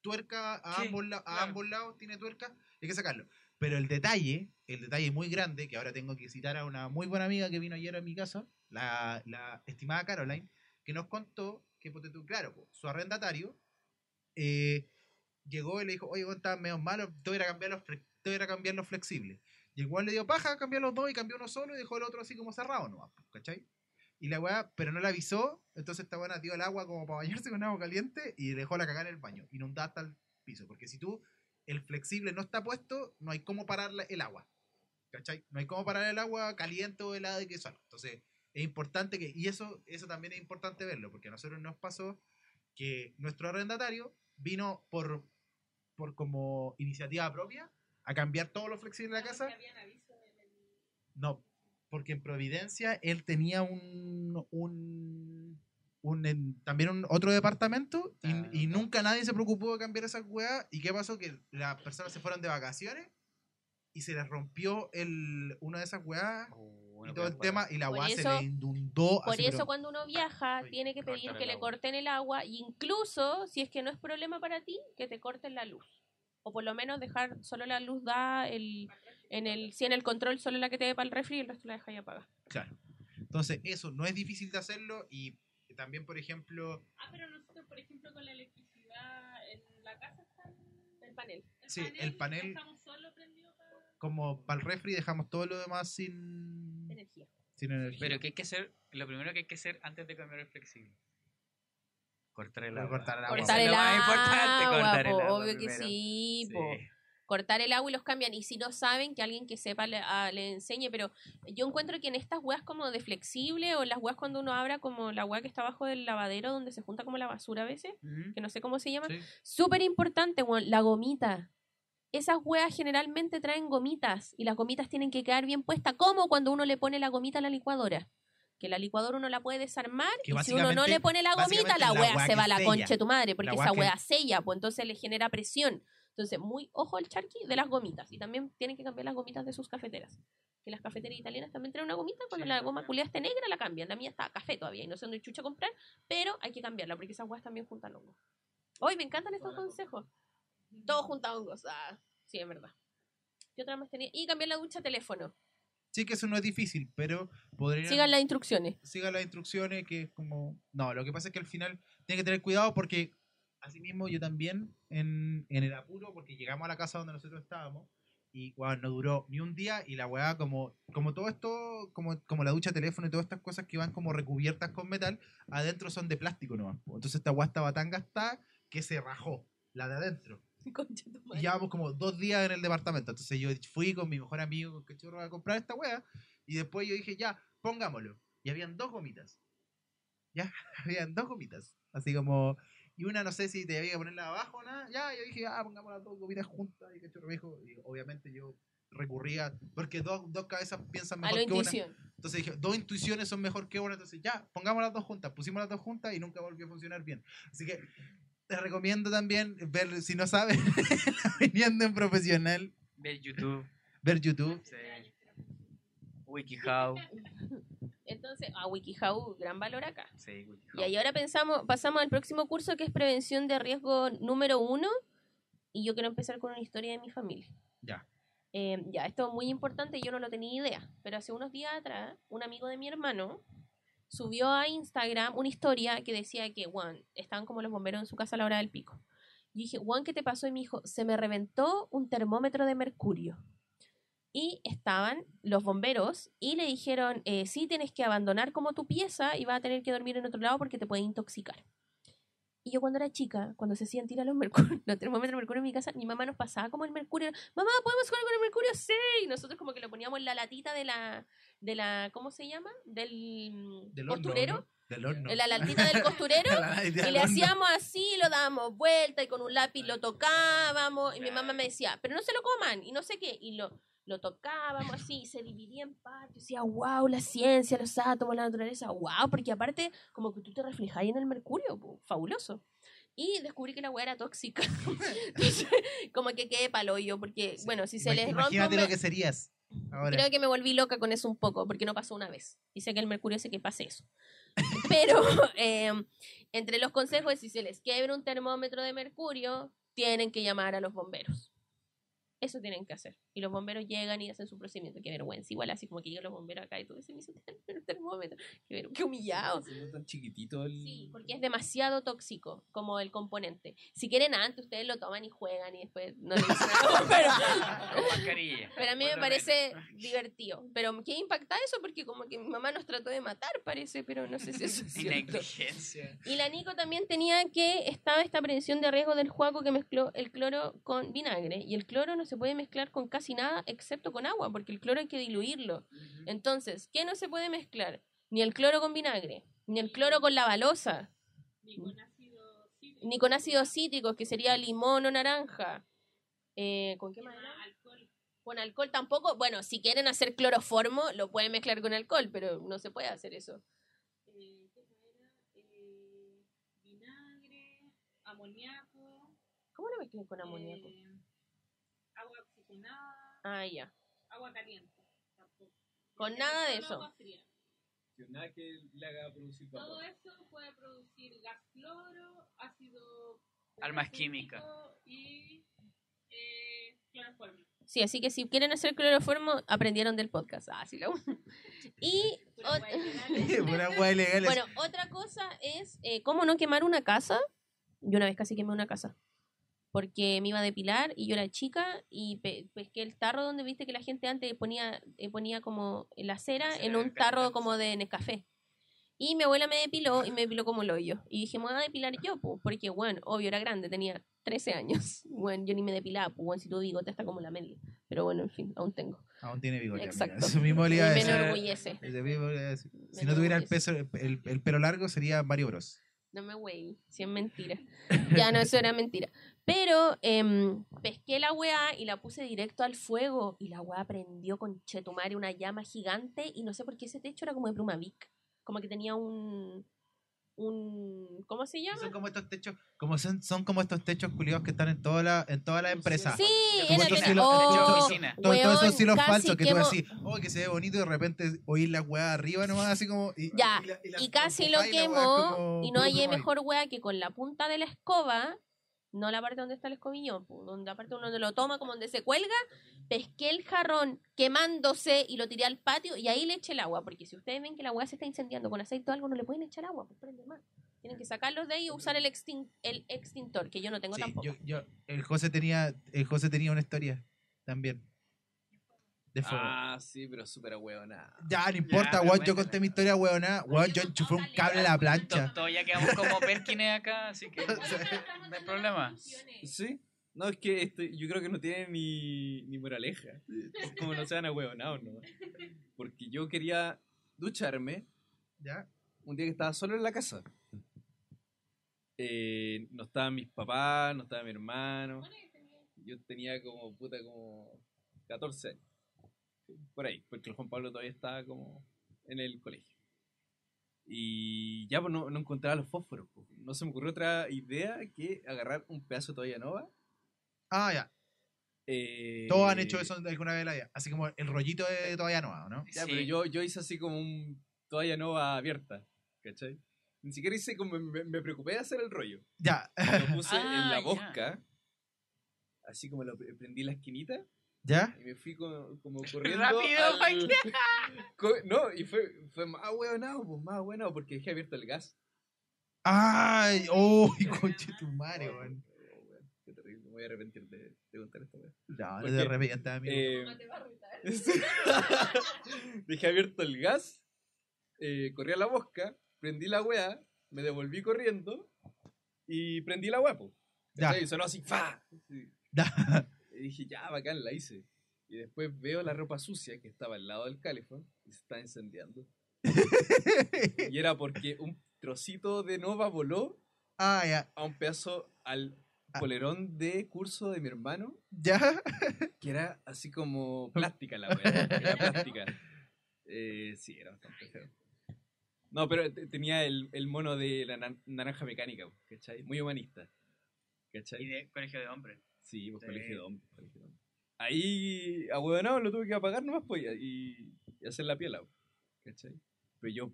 tuerca a, Sí, ambos, a claro. ambos lados, tiene tuerca, hay que sacarlo. Pero el detalle, el detalle muy grande, que ahora tengo que citar a una muy buena amiga que vino ayer a mi casa, la, la estimada Caroline, que nos contó que, claro, su arrendatario eh, llegó y le dijo, oye, vos estás medio malo, te voy a cambiar los, te voy a cambiar los flexibles. Y el le dio paja, cambió los dos y cambió uno solo y dejó el otro así como cerrado nomás, po, ¿cachai? Y la weá, pero no la avisó, entonces esta buena dio el agua como para bañarse con agua caliente y dejó la cagada en el baño, inundada hasta el piso. Porque si tú, el flexible no está puesto, no hay cómo parar el agua. ¿Cachai? No hay cómo parar el agua caliente o helada y que salga. Entonces, es importante que, y eso, eso también es importante verlo, porque a nosotros nos pasó que nuestro arrendatario vino por, por como iniciativa propia a cambiar todo lo flexible de la casa. En el- No, porque en Providencia él tenía un, un, un- en- también un otro departamento y, Ah, y no. nunca nadie se preocupó de cambiar esas weas. ¿Y qué pasó? Que las personas se fueron de vacaciones y se les rompió el, una de esas weas Oh, y todo el tema y la wea se le inundó. Por así, eso pero- cuando uno viaja tiene que pedir que le agua. corten el agua incluso si es que no es problema para ti, que te corten la luz. O por lo menos dejar solo la luz da el, en el, si en el control solo la que te dé para el refri y el resto la deja ahí apagada. Claro. Entonces, eso no es difícil de hacerlo y también, por ejemplo, Ah, pero nosotros, por ejemplo, con la electricidad en la casa está el, El panel. Sí, el panel- Estamos solo prendidos para... como para el refri dejamos todo lo demás sin, Energía. sin energía. Pero ¿qué hay que hacer? Lo primero que hay que hacer antes de cambiar el flexible. Cortar el agua. cortar el agua. Cortar Eso es el lo más importante, agua, cortar el agua obvio que primero. sí, po. Cortar el agua y los cambian. Y si no saben, que alguien que sepa le, ah, le enseñe. Pero yo encuentro que en estas weas como de flexible o en las weas cuando uno abra como la wea que está abajo del lavadero donde se junta como la basura a veces, que no sé cómo se llama, Sí. súper importante, la gomita. Esas weas generalmente traen gomitas y las gomitas tienen que quedar bien puestas, como cuando uno le pone la gomita a la licuadora. Que la licuadora uno la puede desarmar Que y si uno no le pone la gomita, la la wea wea se va a la concha de tu madre, porque La esa wea que- wea sella, pues entonces le genera presión. Entonces, muy ojo al charqui de las gomitas. Y también tienen que cambiar las gomitas de sus cafeteras. Que las cafeteras italianas también traen una gomita. Cuando Sí, la goma culiada esté negra, la cambian. La mía está café todavía y no sé dónde chucha comprar. Pero hay que cambiarla porque esas weas también juntan hongos. Hoy me encantan estos consejos. Todo junta hongos. Ah, sí, es verdad. ¿Qué otra más tenía? Y cambiar la ducha a teléfono. Sí que eso no es difícil, pero podrían... Sigan las instrucciones. siga las instrucciones, que es como... No, lo que pasa es que al final tiene que tener cuidado porque, asimismo, yo también, en, en el apuro, porque llegamos a la casa donde nosotros estábamos, y no duró ni un día, y la weá, como, como todo esto, como, como la ducha de teléfono y todas estas cosas que van como recubiertas con metal, adentro son de plástico nomás. Entonces esta weá estaba tan gastada que se rajó, la de adentro. Concha Y llevamos como dos días en el departamento. Entonces yo fui con mi mejor amigo, con Cachorro, a comprar esta wea. Y después yo dije, ya, pongámoslo. Y habían dos gomitas. Ya, habían dos gomitas. Así como, y una no sé si te había que ponerla abajo o nada. Ya, yo dije, ah, pongamos las dos gomitas juntas. Y Cachorro me dijo, y obviamente yo recurría, porque dos, dos cabezas piensan A mejor la que una. intuición. Entonces dije, dos intuiciones son mejor que una. Entonces ya, pongamos las dos juntas. Pusimos las dos juntas y nunca volvió a funcionar bien. Así que te recomiendo también ver, si no sabes, viniendo en profesional, Ver YouTube. ver YouTube. Sí. WikiHow. Entonces, a WikiHow, gran valor acá. Sí, WikiHow. Y ahí ahora pensamos, pasamos al próximo curso que es prevención de riesgo número uno. Y yo quiero empezar con una historia de mi familia. Ya. Eh, ya, esto es muy importante, yo no lo tenía idea. Pero hace unos días atrás, un amigo de mi hermano subió a Instagram una historia que decía que, Juan, estaban como los bomberos en su casa a la hora del pico. Y dije, Juan, ¿qué te pasó? Y me dijo, se me reventó un termómetro de mercurio. Y estaban los bomberos y le dijeron, eh, sí, tienes que abandonar como tu pieza y vas a tener que dormir en otro lado porque te puede intoxicar. Y yo cuando era chica, cuando se hacían tirar los, mercur- los termómetros de mercurio en mi casa, mi mamá nos pasaba como el mercurio. Mamá, ¿podemos jugar con el mercurio? Sí. Y nosotros como que lo poníamos en la latita de la, de la ¿cómo se llama? Del, mm, Del horno, costurero. ¿no? Del horno. En la latita del costurero. La- Y del le horno. hacíamos así, lo dábamos vuelta y con un lápiz lo tocábamos. Y mi mamá me decía, pero no se lo coman y no sé qué. Y lo, lo tocábamos así y se dividía en partes. Decía, wow, la ciencia, los átomos, la naturaleza, wow. Porque aparte, como que tú te reflejas en el mercurio, po, fabuloso. Y descubrí que la weá era tóxica. Entonces, como que quedé palo yo, porque, bueno, si se les rompe. Imagínate lo que serías. Ahora. Creo que me volví loca con eso un poco, porque no pasó una vez. Y sé que el mercurio hace que pase eso. Pero eh, entre los consejos si se les quiebra un termómetro de mercurio, tienen que llamar a los bomberos. Eso tienen que hacer. Y los bomberos llegan y hacen su procedimiento. Qué vergüenza. Igual así como que llegan los bomberos acá y todo, se me hizo el termómetro. Qué, ver- qué humillado. Tan chiquitito el... Sí, porque es demasiado tóxico como el componente. Si quieren antes, ustedes lo toman y juegan y después no le dicen nada. Pero, a mí me parece divertido. Pero qué impacta eso porque como que mi mamá nos trató de matar, parece, pero no sé si eso es Y cierto. negligencia. Y la Nico también tenía que estaba esta prevención de riesgo del juego que mezcló el cloro con vinagre. Y el cloro no se puede mezclar con casi nada excepto con agua, porque el cloro hay que diluirlo. Entonces, ¿qué no se puede mezclar? Ni el cloro con vinagre, ni el cloro con la balosa. Ni con ácido Ni con cítricos, que sería limón o naranja. Eh, ¿Con qué más? era? Alcohol. Con alcohol tampoco. Bueno, si quieren hacer cloroformo, lo pueden mezclar con alcohol, pero no se puede hacer eso. Eh. Eh, vinagre, amoníaco. ¿Cómo lo mezclan con amoníaco? Oxigenada, Ah, ya. agua caliente. Tampoco. Con nada de eso. fría. Nada que le haga producir vapor. Todo eso puede producir gas cloro, ácido Armas químicas. y eh, cloroformo. Sí, así que si quieren hacer cloroformo, aprendieron del podcast. Ah, sí, lo Y Pura bueno, otra cosa es eh, cómo no quemar una casa. Yo una vez casi quemé una casa. Porque me iba a depilar y yo era chica y pe- pesqué el tarro donde viste que la gente antes ponía, eh, ponía como la cera Cera en un tarro como de Nescafé. Y mi abuela me depiló y me depiló como el hoyo. Y dije, me voy a depilar yo, pues, porque, bueno, obvio, era grande, tenía 13 años. Bueno, yo ni me depilaba, pues, bueno, si tu bigote está como la media. Pero bueno, en fin, aún tengo. Aún tiene bigote. Exacto. Eso mismo le iba a me decir. enorgullece. A decir. Si Me no tuviera el, enorgullece. peso, el, el pelo largo, sería Mario Bros. No me güey, si es mentira. ya no, eso era mentira. Pero em, pesqué la weá y la puse directo al fuego y la weá prendió con chetumare una llama gigante y no sé por qué ese techo era como de pluma Vic. Como que tenía un... un ¿Cómo se llama? Son como estos techos, como son, son como estos techos culiados que están en toda la, en todas las empresas. Sí, Como estos que... silos- oh. Todo- todos esos silos falsos que tú quemo- decís, oh, que se ve bonito y de repente oís la weá arriba nomás, así como. Y, Ya, la- la- y casi lo empujáis y la como y no hallé mejor weá que con la punta de la escoba, no la parte donde está el escobillón, donde la parte donde lo toma, como donde se cuelga, pesqué el jarrón quemándose y lo tiré al patio y ahí le eché el agua, porque si ustedes ven que la weá se está incendiando con aceite o algo, no le pueden echar agua, pues prende más. Tienen que sacarlos de ahí y usar el, extin- el extintor, que yo no tengo Sí, tampoco. yo, yo, el José tenía, el José tenía una historia también. De fuego. Ah, sí, pero súper ahueonada. Ya, no importa, weón, yo conté mi historia, weón. Weón, yo enchufé un cable a la plancha. Todos ya quedamos como Perkines acá, así que no hay problema. ¿Sí? No, es que esto, yo creo que no tiene ni, ni moraleja. Es como no sean ahueonados, ¿no? Porque yo quería ducharme ¿Ya? un día que estaba solo en la casa. Eh, no estaban mis papás, no estaba mi hermano. Yo tenía como, puta, como 14 años. Por ahí, porque el Juan Pablo todavía estaba como en el colegio. Y ya pues, no, no encontraba los fósforos. pues. No se me ocurrió otra idea que agarrar un pedazo de toalla nova. Ah, ya. eh, Todos han hecho eso alguna vez en la vida. Así como el rollito de todavía no, ¿no? Ya, Sí. pero yo, yo hice así como un toalla nova abierta. ¿Cachai? Ni siquiera hice como. Me, me preocupé de hacer el rollo. Ya. Lo puse en Ah, la ya. bosca. Así como lo pre- prendí la esquinita. ¿Ya? Y me fui como, como corriendo. Rápido, al- Co- No, y fue, fue más hueonado, pues más hueonado porque dejé abierto el gas. ¡Ay! ¡Oh! Conche tu madre, weón. weón, Qué terrible, me voy a arrepentir de, de contar esta weá. No, no te arrepientas, amigo. Eh, dejé abierto el gas, eh, corrí a la bosca, prendí la weá, me devolví corriendo y prendí la weá, pues. Ya. Y sonó así, ¡fa! Sí. Y dije, ya, bacán, la hice. Y después veo la ropa sucia que estaba al lado del calefón y se está incendiando. Y era porque un trocito de nova voló ah, a un pedazo al Ah. polerón de curso de mi hermano, ¿Ya? que era así como plástica la weá. Era plástica. Eh, sí, era bastante feo. No, pero te- tenía el, el mono de la naranja mecánica, ¿cachai? Muy humanista. Y ¿Cachai? de colegio de hombres. Sí, pues Sí. colegio. Ahí, a huevonao, lo tuve que apagar nomás, pues, y, y hacer la piela, ¿cachai? Pero yo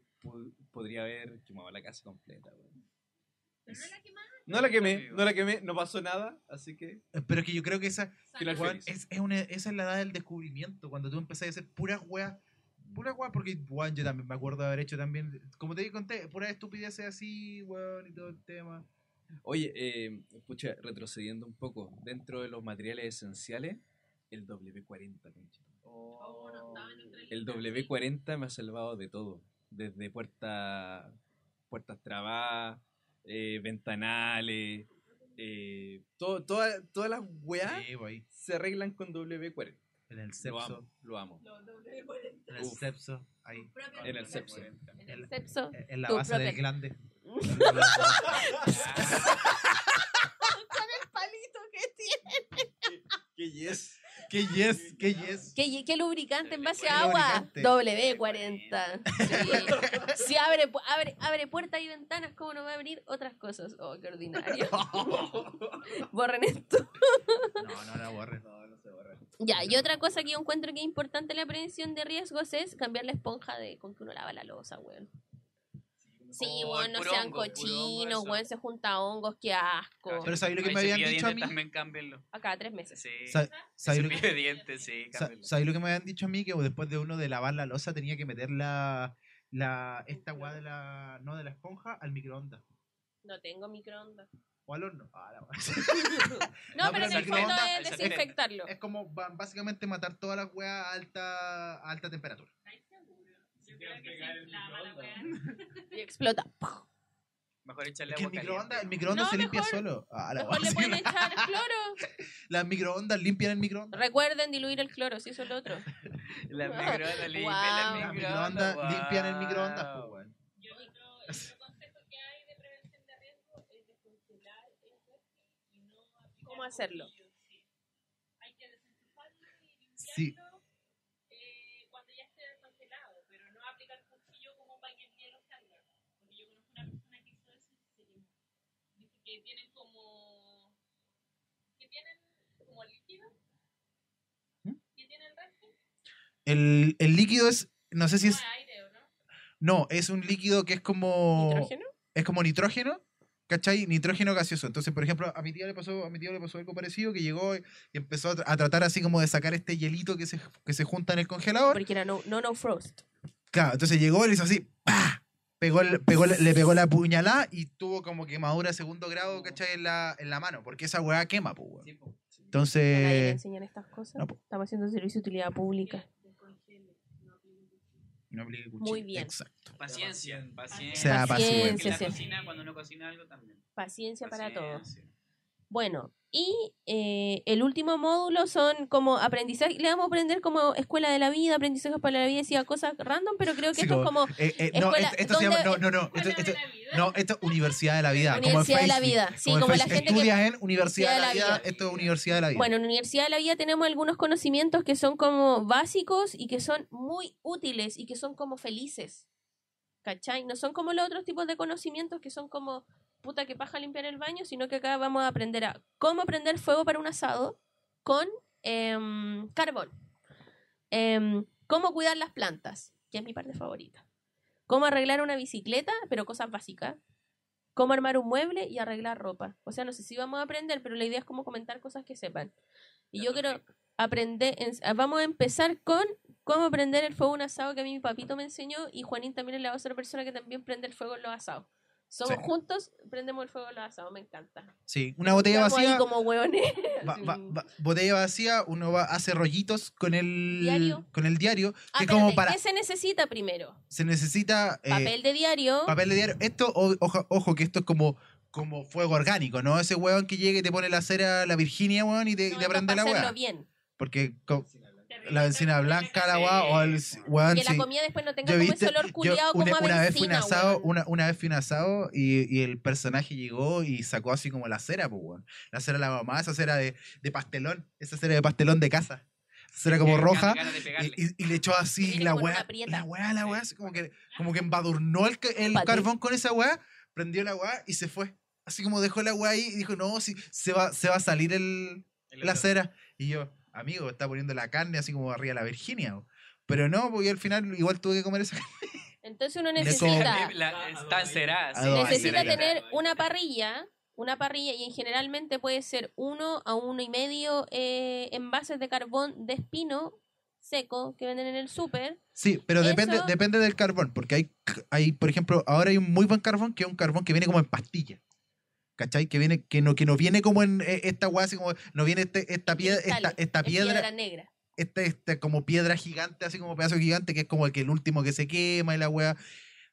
podría haber quemado la casa completa, weón. Pero no la quemaste. No la quemé, no la quemé, no pasó nada, así que... Pero es que yo creo que esa, feliz. es, es una, esa es la edad del descubrimiento. Cuando tú empezás a hacer puras weas. Puras weas, porque, weón, yo también me acuerdo de haber hecho también. Como te conté, puras estupideces así, weón, y todo el tema. Oye, eh, pucha, retrocediendo un poco, dentro de los materiales esenciales, el W40, concha. Oh, El lista. W40 me ha salvado de todo. Desde puerta, puertas trabadas, eh, ventanales, eh, todo, toda- todas las weas Sí, se arreglan con W40. En el Lo sepso. amo, lo amo. Los W40. En el. Ahí. Propio En el W40. sepso. En el la base del glande. Con el palito que tiene. Que yes. ¡Qué yes! ¡Qué yes! ¿Qué, qué lubricante en base Qué a agua? lubricante. W40. Sí. Si abre, abre, abre puertas y ventanas, ¿cómo no va a abrir otras cosas? Oh, qué ordinario. Borren esto. No, no la borren. No, no se. Ya, y otra cosa que yo encuentro que es importante en la prevención de riesgos es cambiar la esponja de con que uno lava la losa, weón. Sí, Oh, weón, no sean hongo, cochinos, weón, se junta hongos, qué asco. Pero ¿sabes lo que me habían dicho a mí? También cámbienlo. Acá, tres meses. Sí. Sa- ¿Sabes lo que, de dientes, sí, sa- cámbienlo. sabes lo que me habían dicho a mí? Que después de uno de lavar la losa tenía que meter la, la esta weá de la, no de la esponja al microondas. No tengo microondas. O al horno. Ah. No, No, pero pero en el fondo microondas- es desinfectarlo. es como básicamente matar todas las weas a alta, a alta temperatura. Y explota. Mejor echarle que el agua microondas, el microondas No, se limpia mejor- solo. Ah, la Mejor le pueden echar cloro. Las microondas limpian el microondas. Recuerden diluir el cloro, si eso es lo otro. Las microondas limpian Wow. las Las microondas. microondas limpian el wow. microondas, pues, weón. Yo otro, el otro consejo que hay de prevención de riesgo es descongelar el y no ¿Cómo hacerlo? Hay que desenchufarlo y limpiarlo Sí. eh, cuando ya esté descongelado, pero no aplicar cuchillo como para que el hielo salga. Porque yo conozco una persona que hizo eso y se quemó. Dice que tienen como... que tienen como líquido. ¿Mm? que tiene el refri. El, el líquido es, no sé si es, es aire, ¿o no? no, es un líquido que es como, ¿Nitrógeno? es como nitrógeno, ¿cachai? Nitrógeno gaseoso. Entonces, por ejemplo, a mi tía le pasó, a mi tío le pasó algo parecido, que llegó y empezó a, tra- a tratar así como de sacar este hielito que se, que se junta en el congelador. Porque era no, no, no frost. Claro, entonces llegó y le hizo así, ¡pah! Pegó el- pegó, le pegó la puñalada y tuvo como quemadura de segundo grado, ¿cachai? En la, en la mano, porque esa weá quema, pues, weón. A nadie le Entonces, enseñan estas cosas. no, po. Estamos haciendo servicio de utilidad pública. No aplique cuchillo. Muy bien. Exacto. Paciencia, paciencia. Sea Paciencia, la cocina, cuando uno cocina algo también. Paciencia para todos. Paciencia. Bueno, y eh, el último módulo son como aprendizaje. Le vamos a aprender como escuela de la vida, aprendizaje para la vida, decía cosas random, pero creo que Sí, esto es como Eh, eh, no, Escuela- esto, esto se llama, no, ¿dónde- no, no, esto, no, es Universidad de la Vida. como Universidad de la vida. Sí, en como la gente que Estudias en Universidad de la Vida, Vida. esto es Universidad de la Vida. Bueno, en Universidad de la Vida tenemos algunos conocimientos que son como básicos y que son muy útiles y que son como felices. ¿Cachai? No son como los otros tipos de conocimientos que son como puta que paja limpiar el baño, sino que acá vamos a aprender a cómo prender fuego para un asado con em, carbón. Em, cómo cuidar las plantas, que es mi parte favorita. Cómo arreglar una bicicleta, pero cosas básicas. Cómo armar un mueble y arreglar ropa. O sea, no sé si vamos a aprender, pero la idea es como comentar cosas que sepan. Y yo quiero aprender, en- vamos a empezar con cómo prender el fuego en un asado que a mí mi papito me enseñó y Juanín también es la otra persona que también prende el fuego en los asados. Somos Sí. juntos, prendemos el fuego en los asados, me encanta. sí, una botella Estamos ahí vacía, como hueones. va- así. va- va- botella vacía, uno va, hace rollitos con el Diario. con el diario, Ah, que como espérate, para, ¿Qué se necesita primero? se necesita eh, Papel de diario. papel de diario. Esto, o- ojo, ojo, que esto es como, como fuego orgánico, ¿no? Ese weón que llega y te pone la cera, la Virginia, weón, y te, y No, te esto es prende la weá. bien. Porque la terrible, blanca, la weá, o el weón, Que la comida después no tenga como viste, ese olor culiado como una, a una vez fui un asado, una, una vez fui un asado y, y el personaje llegó y sacó así como la cera, pues, weón. La cera de la mamá, esa cera de, de pastelón, esa cera de pastelón de casa. Cera como roja. Y, y- y le echó así la weá, la weá, la weá, así como que, como que embadurnó el, el carbón con esa weá, prendió la weá y se fue. Así como dejó la weá ahí y dijo, no, si se va, se va a salir el, El la cera. Y yo, amigo, está poniendo la carne así como arriba de la Virginia. bo". Pero no, porque al final igual tuve que comer esa Entonces uno necesita, necesita tener una parrilla, una parrilla y en generalmente puede ser uno a uno y medio eh, envases de carbón de espino seco que venden en el súper. Sí, pero depende, Eso- depende del carbón, porque hay, hay, por ejemplo, ahora hay un muy buen carbón que es un carbón que viene como en pastilla. ¿Cachai? Que viene, que no, que no viene como en eh, esta weá, así como, no viene este- esta, piedra, esta, esta es piedra, negra. esta, esta como piedra gigante, así como pedazo gigante, que es como el que el último que se quema y la weá.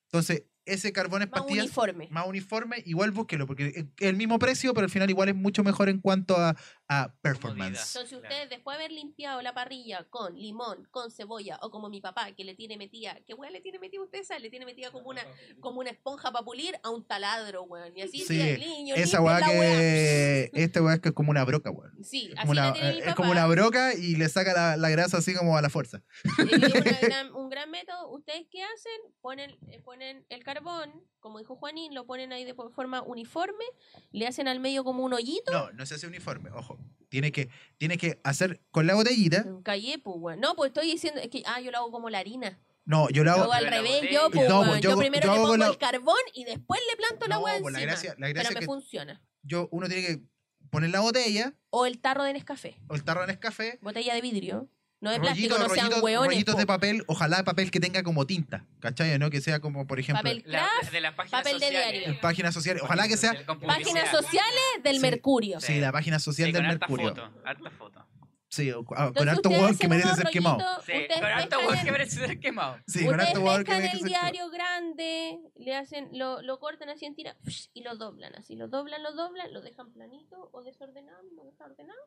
Entonces, ese carbón en Más pastillas uniforme. más uniforme, igual búsquelo, porque es el mismo precio, pero al final igual es mucho mejor en cuanto a, a performance. Entonces Claro. ustedes después de haber limpiado la parrilla con limón, con cebolla o como mi papá que le tiene metida, ¿qué weón le tiene metida usted? esa? Le tiene metida como una como una esponja para pulir a un taladro, weón. Y así Sí, el niño, Esa la weá. que. Esta weá es que es como una broca, weón. Sí, Es así como una, la tiene mi es papá. como una broca y le saca la, la grasa así como a la fuerza. Y es una gran- un gran método. ¿Ustedes qué hacen? Ponen, eh, ponen el carbón, como dijo Juanín, lo ponen ahí de forma uniforme, le hacen al medio como un hoyito. No, no se hace uniforme, ojo. Tiene que, tiene que hacer con la botellita. Callé, pues. No, pues estoy diciendo, es que, ah, yo lo hago como la harina. No, yo lo hago. al Pero revés, yo, pues, No, pues, yo, yo- primero yo le hago pongo la- el carbón y después le planto la weá pues, la encima. gracia, la Pero gracia me es que funciona. yo, uno tiene que poner la botella O el tarro de Nescafé, o el tarro en café, botella de vidrio. No de plástico, rollitos, no sean hueones. rollitos po. de papel, ojalá papel que tenga como tinta, ¿cachai? ¿No? Que sea como, por ejemplo, Papel La- craft, de las páginas papel de sociales. diario. en páginas sociales. Ojalá que sea, Páginas sociales del Sí. Mercurio. sí, la página social Sí, del con harta Mercurio. foto, harta foto. Sí, o- ah, con Entonces harto hueón que merece ser quemado. Sí, con harto hueón el- que merece ser quemado. Sí, con harto hueón que merece el ser quemado. diario grande, le hacen, lo, lo cortan así en tira y lo doblan así, lo doblan, lo doblan, lo dejan planito o desordenado, no desordenado,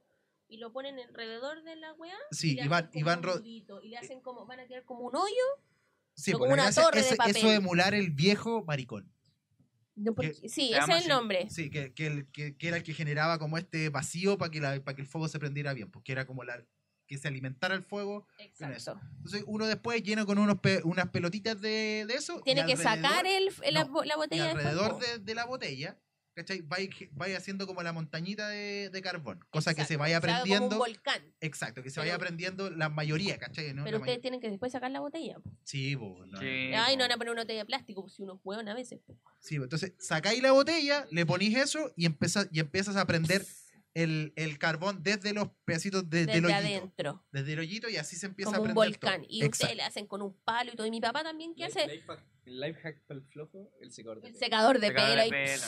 y lo ponen alrededor de la weá. Sí, y van, y van un ro- nudito, y le hacen como, van a quedar como un hoyo. Sí, como pues, una torre de papel. eso de emular el viejo maricón. No, porque- Que- sí, se ese es el nombre. Sí, que, que, que- que era el que generaba como este vacío para que, la- para que el fuego se prendiera bien, porque era como la que se alimentara el fuego. Exacto. Entonces uno después llena con unos pe- unas pelotitas de, de eso. Tiene que sacar el, la, no, la Y botella alrededor de la botella, ¿cachai? Va, va haciendo como la montañita de, de carbón. Cosa que se vaya o sea, como un aprendiendo. volcán. Exacto, que se Pero- vaya aprendiendo la mayoría, ¿cachai? ¿no? Pero La ustedes may- tienen que después sacar la botella. po. Sí, po, no, Sí. Ay, no van a poner una botella de plástico, pues, si unos hueón a veces. po. Sí, pues, entonces sacáis la botella, le ponís eso y, empieza, y empiezas a prender el, el carbón desde los pedacitos de- Desde del hoyito. adentro. Desde el hoyito y así se empieza Como a un prender volcán. todo. Y ustedes Exacto. le hacen con un palo y todo. Y mi papá también, ¿qué hace? Life hack, el life hack para el flojo, el secador de El pelo. secador de Secador pelo. de ahí. pelo.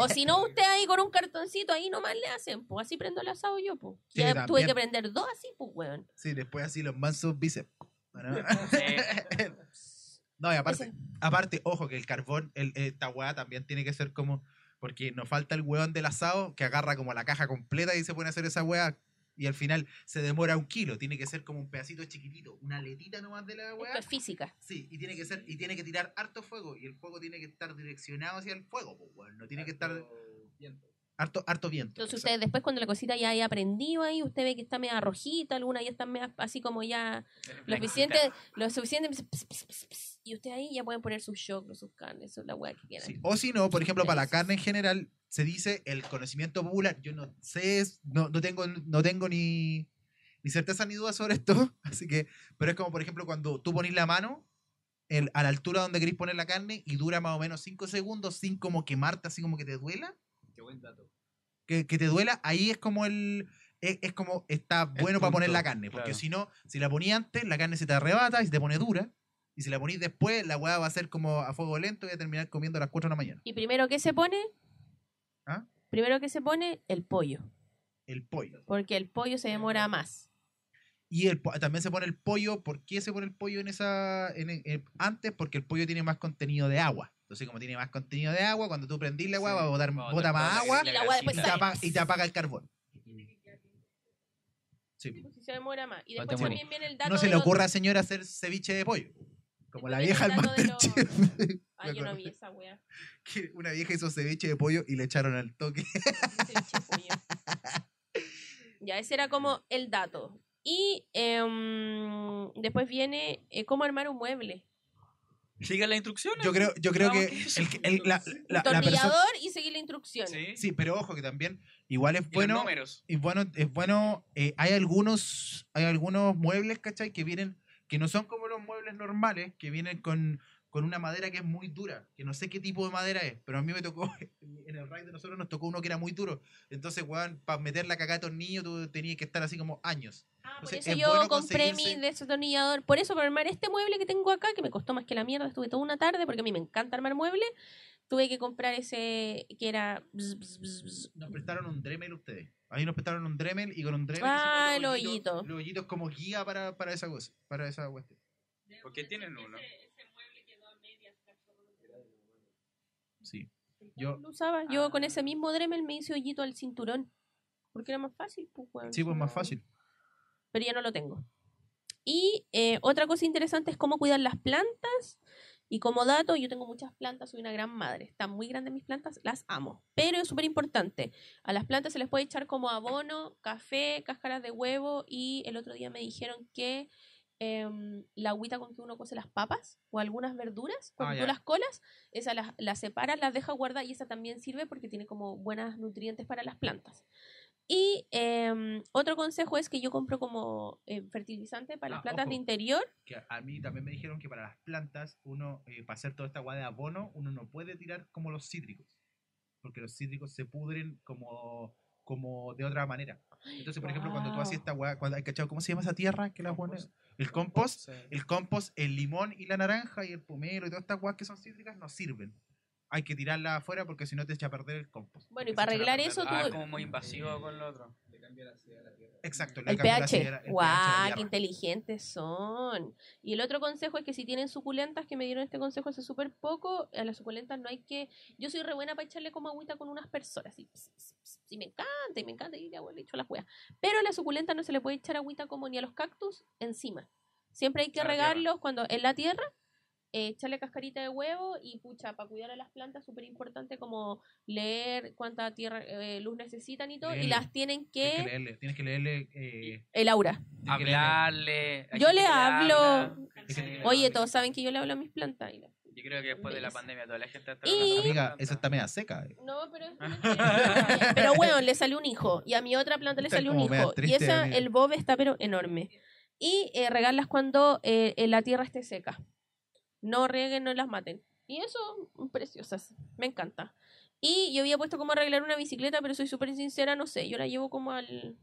O si no, usted ahí con un cartoncito ahí nomás le hacen. Pues así prendo el asado yo, pues. Sí, Ya tuve también. que prender dos así, pues, weón. Sí, después así los mansos bíceps. ¿no? No, y aparte, Ese- aparte, ojo, que el carbón, el, esta weá también tiene que ser como. Porque nos falta el weón del asado que agarra como la caja completa y se pone a hacer esa weá. Y al final se demora un kilo. Tiene que ser como un pedacito chiquitito, una aletita nomás de la weá. Esto es física. Sí, y tiene que ser, y tiene que tirar harto fuego. Y el fuego tiene que estar direccionado hacia el fuego, pues, weón. No tiene que estar harto, harto viento. Entonces exacto. ustedes después cuando la cosita ya haya aprendido ahí, usted ve que está media rojita, alguna ya está media así como ya lo suficiente, lo suficiente ps, ps, ps, ps, ps, y usted ahí ya pueden poner sus choclos, sus carnes, la weá que quieran. Sí, O si no, por ejemplo, para la carne en general, se dice el conocimiento popular. Yo no sé, es- no, no tengo, no tengo ni, ni certeza ni duda sobre esto. Así que, pero es como, por ejemplo, cuando tú pones la mano el- a la altura donde querés poner la carne y dura más o menos 5 segundos sin como quemarte, así como que te duela. Qué buen dato. Que, que te duela, ahí es como el. Es, es como está bueno para poner la carne. Porque claro. si no, si la ponías antes, la carne se te arrebata y se te pone dura. Y si la ponís después, la weá va a ser como a fuego lento y va a terminar comiendo a las 4 de la mañana. Y primero que se pone, ¿Ah? primero que se pone el pollo, El pollo. porque el pollo se demora más. Y el, también se pone el pollo. ¿Por qué se pone el pollo en esa en, en- antes? Porque el pollo tiene más contenido de agua. Entonces, como tiene más contenido de agua, cuando tú prendís la agua, Sí. va a botar, bota más agua Y la agua después y te, apaga, y te apaga el carbón. Sí. Sí, pues, sí se demora más. Y No después te también viene el dato No se le los- ocurra, señora, hacer ceviche de pollo. Como la vieja del los- Masterchef. Me yo no vi esa wea. Que una vieja hizo ceviche de pollo y le echaron al toque. Ceviche de pollo. Ya, ese era como el dato. Y em, después viene eh, cómo armar un mueble. Sigan las instrucciones. Yo creo, yo creo que ¿qué es el, el- la, la- la persona. y seguir la instrucción. Sí. Sí, pero ojo que también, igual es Y bueno. números. Y bueno, es bueno, eh, hay algunos, hay algunos muebles, ¿cachai? Que vienen, que no son como los muebles normales, que vienen con, con una madera que es muy dura, que no sé qué tipo de madera es, pero a mí me tocó, en el raid de nosotros nos tocó uno que era muy duro. Entonces, weón, para meter la cagada de tornillo tú tenías que estar así como años. Ah, por eso es yo bueno compré conseguirse- mi destornillador. Por eso, para armar este mueble que tengo acá, que me costó más que la mierda, estuve toda una tarde, porque a mí me encanta armar muebles, tuve que comprar ese que era... bzz, bzz, bzz, bzz. Nos prestaron un Dremel ustedes. Ahí nos prestaron un Dremel y con un Dremel. Ah, el los hoyitos- hoyito. Los hoyitos como guía para, para esa cosa, para esa cuestión. Porque tienen uno. Ese, ese mueble quedó a medias, cachorro. Sí. Yo, Lo usaba. Yo con ese mismo Dremel me hice hoyito al cinturón. Porque era más fácil, pues, Sí, pues más fácil. Pero ya no lo tengo. Y eh, otra cosa interesante es cómo cuidar las plantas. Y como dato, yo tengo muchas plantas, soy una gran madre. Están muy grandes mis plantas, las amo. Pero es súper importante. A las plantas se les puede echar como abono, café, cáscaras de huevo. Y el otro día me dijeron que em, la agüita con que uno cose las papas o algunas verduras, cuando Ah, tú ya. las colas, esa las, las separas, las dejas guardadas y esa también sirve porque tiene como buenas nutrientes para las plantas. Y em, otro consejo es que yo compro como eh, fertilizante para las Ah, plantas de ojo. interior. Que a mí también me dijeron que para las plantas, uno, eh, para hacer toda esta agua de abono, uno no puede tirar como los cítricos. Porque los cítricos se pudren como, como de otra manera. Entonces, por ejemplo, cuando tú haces esta agua, cuando, ¿cachado? ¿cómo se llama esa tierra que la pones? El compost. El compost, el limón y la naranja y el pomelo y todas estas aguas que son cítricas no sirven. Hay que tirarlas afuera porque si no te echa a perder el compost. Bueno, y para arreglar eso, la- tú- Ah, como muy invasivo con lo otro. Exacto. le El cambia la pH. sidra- el pH de la ¡Guau! ¡Qué tierra. inteligentes son! Y el otro consejo es que si tienen suculentas, que me dieron este consejo hace súper poco, a las suculentas no hay que. Yo soy re buena para echarle como agüita con unas personas. Y, y me encanta, y me encanta, y le echo las weas. Pero a las suculentas no se le puede echar agüita como ni a los cactus encima. Siempre hay que A la regarlos cuando en la tierra. Eh, echarle cascarita de huevo y pucha, para cuidar a las plantas súper importante como leer cuánta tierra eh, luz necesitan y todo, y las tienen Tienes que que leerle. Tienes que leerle eh, el aura. que Hablarle. Yo le que hablo. que-. Oye, todos saben que yo le hablo a mis plantas. y la- Yo creo que después de la pandemia toda la gente está Y- Amiga, esa está media seca. eh. No, pero es. Pero bueno, le salió un hijo. Y a mi otra planta le salió un hijo. Y esa, el bob está pero enorme. Y eh, regarlas cuando la tierra esté seca. No rieguen, no las maten. Y eso, mm, preciosas. Me encanta. Y yo había puesto como arreglar una bicicleta, pero soy súper sincera, no sé. Yo la llevo como al...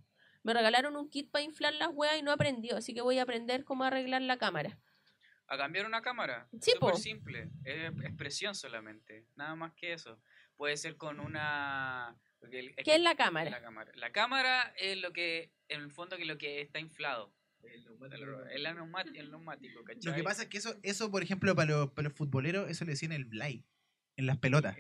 Me regalaron un kit para inflar las weas y no aprendió. Así que voy a aprender cómo arreglar la cámara. A cambiar una cámara. Sí, Súper simple. Es expresión solamente. Nada más que eso. Puede ser con una. ¿Qué es la cámara? La cámara. La cámara es lo que, en el fondo, que lo que está inflado. El, el neumático, ¿cachai? Lo que pasa es que eso, eso por ejemplo, para los, para los futboleros, eso le decían el blay. En las pelotas.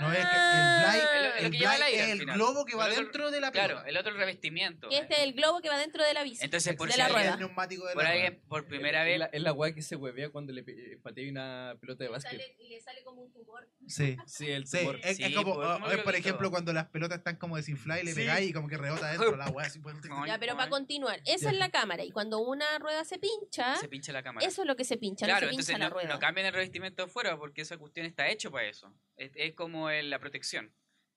No es que el es lo el que lleva el aire es el final. globo que va dentro de la pelota. Claro, el otro el revestimiento. Que este es el globo que va dentro de la bici. Entonces, por de si la rueda. el neumático de Por la alguien, rueda. por primera Es vez, la, es la weá que se huevea cuando le eh, patea una pelota de básquet. y le sale como un tumor. Sí. Sí, el Sí, tumor. es, Sí, es como, pues, o- como o es, lo por ejemplo, cuando las pelotas están como desinfladas y le Sí. pegáis y como que rebota adentro la weá. Ya, pero para continuar, esa es la cámara. Y cuando una rueda se pincha, se pincha la cámara. eso es lo que se pincha, Claro, no se pincha entonces la no, rueda. no cambien el revestimiento de fuera porque esa cuestión está hecho para eso. Es, es como el- la protección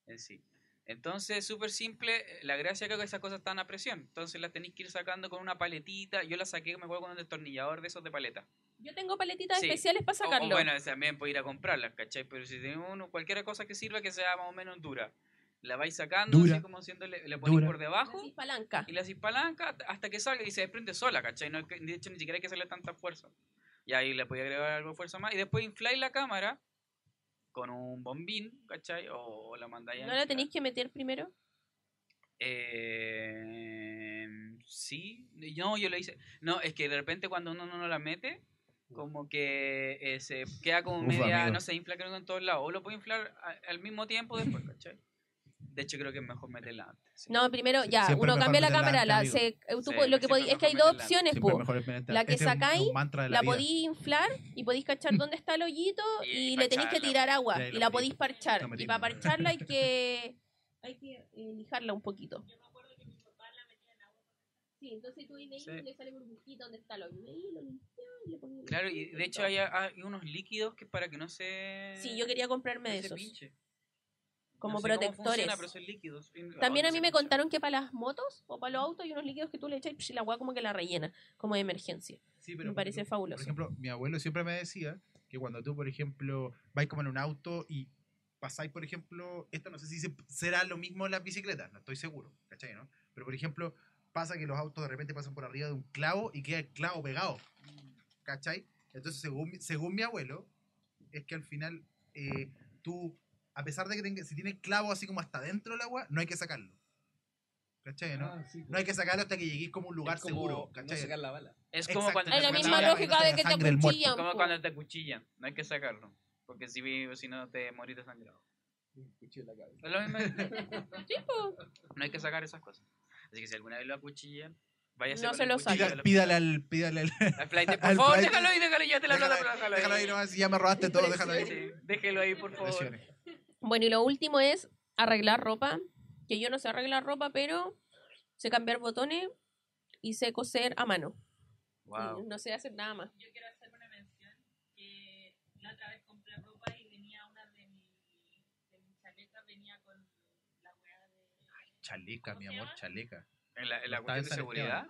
en sí. Entonces, súper simple. La gracia creo que esas cosas están a presión. Entonces las tenéis que ir sacando con una paletita. Yo las saqué, me acuerdo, con un destornillador de esos de paleta. Yo tengo paletitas Sí. especiales para O- O, sacarlo. bueno, también puedo ir a comprarlas, ¿cachai? Pero si tenemos uno, cualquier cosa que sirva que sea más o menos dura. La vais sacando, Dura. así como haciéndole, le ponéis Dura. por debajo palanca. y la hacís palanca hasta que salga y se desprende sola, ¿cachai? No, de hecho, ni siquiera hay que hacerle tanta fuerza. Y ahí le podéis agregar algo de fuerza más. Y después infláis la cámara con un bombín, ¿cachai? O, la mandáis a ¿No la tenéis que meter primero? Eh, sí, no, yo lo hice. No, es que de repente cuando uno no la mete, como que eh, se queda como Uf, media, amigo. no se infla creo que en todos lados. O lo puede inflar a- al mismo tiempo después, ¿cachai? De hecho, creo que es mejor meterla antes. sí. No, primero, ya, Siempre uno cambia la cámara. La, se, eh, tú Sí, lo que podí- es que hay dos opciones, La que este sacáis, la, La podéis inflar y podéis cachar dónde está el hoyito Y- y, le tenéis que tirar agua y y la podéis parchar. Metí. Y para parcharla hay que hay que eh, lijarla un poquito. Sí, entonces tú veis Sí. y le sale burbujita donde está el hoyo. Y ahí lo Claro, y de hecho hay, hay unos líquidos que para que no se... Sí, yo quería comprarme no de esos. Como No sé cómo protectores. funciona, pero son líquidos. También a mí me contaron que para las motos o para los autos hay unos líquidos que tú le echas y la agua como que la rellena, como de emergencia. Sí, Me por parece fabuloso. Por ejemplo, mi abuelo siempre me decía que cuando tú, por ejemplo, vais como en un auto y pasáis, por ejemplo, esto no sé si se- será lo mismo en las bicicletas, no estoy seguro, ¿cachai? ¿no? Pero, por ejemplo, pasa que los autos de repente pasan por arriba de un clavo y queda el clavo pegado, ¿cachai? Entonces, según, mi- según mi abuelo, es que al final eh, tú, a pesar de que tenga, si tiene el clavo así como hasta dentro del agua, no hay que sacarlo. ¿Cachai? ¿no? Ah, sí, No hay que sacarlo hasta que lleguéis como a un lugar Es como seguro, no ¿cachai? sacar la bala. Es como Exacto, cuando Es te la misma no, acuchillan. lógica no de que te acuchillan. Como po. cuando te acuchillan, no hay que sacarlo. Porque si, si no te morís desangrado. Cuchillo en la cabeza. Es lo mismo. No hay que sacar esas cosas. Así que si alguna vez lo acuchillan, váyase No con se el lo cuchillo saque. a la- Pídale al. Pídale al. al flight. Por al favor, flight. déjalo ahí, déjalo ahí, ya te la plata, déjalo ahí. déjalo ahí nomás, ya me robaste todo, déjalo ahí. Sí, déjelo ahí, por favor. Bueno, y lo último es arreglar ropa. Que yo no sé arreglar ropa, pero sé cambiar botones y sé coser a mano. Wow. No sé hacer nada más. Yo quiero hacer una mención que la otra vez compré ropa y venía una de mi, de mi chaleca, venía con la weá de... Chaleca, mi amor, chaleca. En la, en la cuestión de seguridad.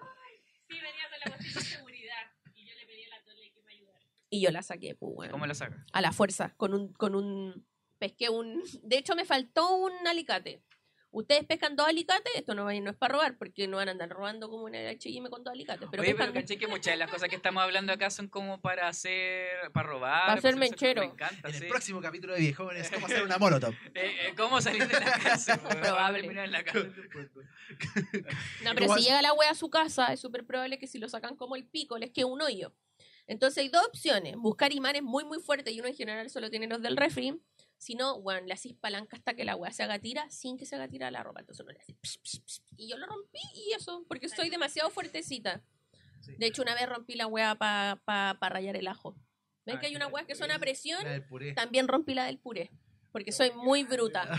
Sí, venía con la cuestión de seguridad y yo le pedí a la Tole que me ayudara. Y yo la saqué, pues, bueno. ¿Cómo la sacas? A la fuerza, con un, con un. Pesqué un. De hecho, me faltó un alicate. Ustedes pescan dos alicates, esto no, va- no es para robar, porque no van a andar robando como el HM con dos alicates. Pero Oye, pescan pero caché que muchas de las cosas que estamos hablando acá son como para hacer, para robar. Para hacer mechero. Me encanta, En sí. el próximo capítulo de Viejones, ¿cómo hacer una molotov? Eh, eh, ¿Cómo salir de la cárcel? Probable. Terminar en la cárcel. No, pero ¿Cómo si llega la wea a su casa, es súper probable que si lo sacan como el pico, les quede un hoyo. Entonces hay dos opciones. Buscar imanes muy, muy fuertes y uno en general solo tiene los del refri. Si no, bueno, le hacís palanca hasta que la wea se haga tira sin que se haga tira la ropa. Entonces uno le hace psh, psh, psh, y yo lo rompí y eso, porque soy demasiado fuertecita. Sí. De hecho, una vez rompí la wea para pa, pa rayar el ajo. ¿Ven Ah, que hay unas weas que son a presión? La del puré. También rompí la del puré. Porque soy muy bruta.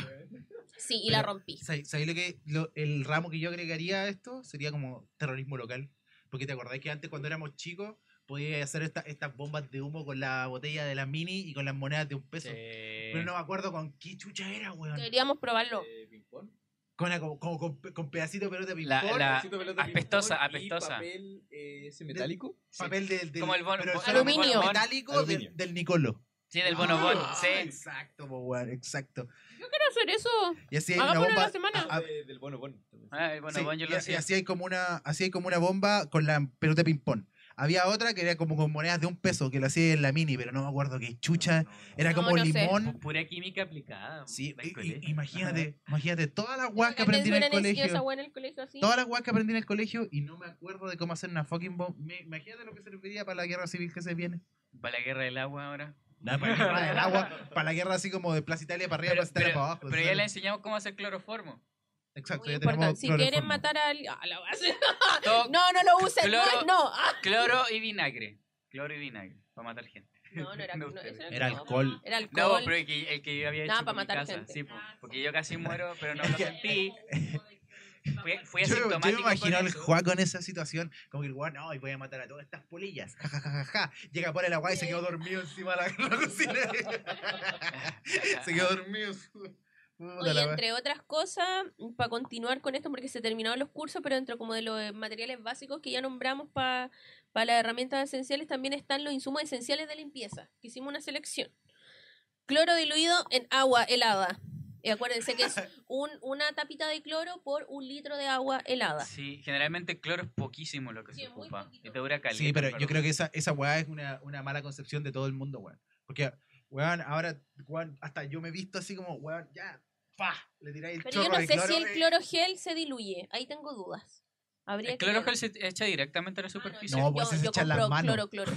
Sí, y la Pero, rompí. ¿Sabes sabes lo que lo- el ramo que yo agregaría a esto? Sería como terrorismo local. Porque te acordás que antes cuando éramos chicos podías hacer esta- estas bombas de humo con la botella de la mini y con las monedas de un peso. Pero no me acuerdo con qué chucha era, weón. Deberíamos probarlo. Eh, ping-pong. Con, como con, con pedacito de pelota de La- ping-pong, la- Pedacito de pelota de apestosa, ping-pong y apestosa. papel eh, ese metálico. papel del, del Como el bono- bono- Aluminio. era metálico Aluminio. Del, del Nicolo. Sí, del bonobón, Ah, sí. Exacto, weón, exacto. Yo quiero hacer eso. Y así hay una bomba. la semana. ah, de- del bono bono. Ah, el sí, bonobón yo y, lo y hacía. así hay como una, así hay como una bomba con la pelota de ping-pong. Había otra que era como con monedas de un peso, que lo hacía en la mini, pero no me acuerdo qué chucha. Era No, como no sé. limón. Pura química aplicada. Sí, y- imagínate, imagínate, todas las guas que aprendí en el colegio. en el colegio así. Todas las guas que aprendí en el colegio y no me acuerdo de cómo hacer una fucking bomba. Me- Imagínate lo que serviría para la guerra civil que se viene. Para la guerra del agua ahora. No, para la guerra del agua, para la guerra así como de Plaza Italia para arriba, Pero, Plaza Italia pero- para abajo. pero ¿sí? ya le enseñamos cómo hacer cloroformo. Exacto, Muy ya importante. tenemos Si quieren matar a alguien. Ah, No, no lo usen. No, Cloro- no. Ah. Cloro y vinagre. Cloro y vinagre. Para matar gente. No, no era. No, No, Era no. alcohol. Era No, alcohol. pero el que, el que yo había hecho Nada, pa' por mi matar casa. gente. Sí, po, porque yo casi muero, pero no lo sentí. Fui, fui Yo, yo me asintomático imagino al eso. Juan con esa situación, como que el Juan, no, y voy a matar a todas estas polillas. Ja, ja, ja, ja, ja. Llega por el agua y se quedó dormido encima de la, la cocina. se quedó dormido. Oye, entre otras cosas, para continuar con esto, porque se terminaron los cursos, pero dentro como de los eh, materiales básicos que ya nombramos para las herramientas esenciales, también están los insumos esenciales de limpieza, que hicimos una selección. Cloro diluido en agua helada. Y acuérdense que es un, una tapita de cloro por un litro de agua helada. Sí, generalmente el cloro es poquísimo lo que Sí, se ocupa. Y te dura caliente. Sí, pero yo creo que esa, esa weá es una, una mala concepción de todo el mundo, weón. Porque, weón, ahora, weón, hasta yo me he visto así como, weón, ya, pa, le tiráis el Pero yo no sé cloro, si el eh. cloro gel se diluye. Ahí tengo dudas. Habría El que cloro ver. gel se echa directamente a la Ah, superficie. No, pues yo, se echa en las compro manos. cloro, cloro.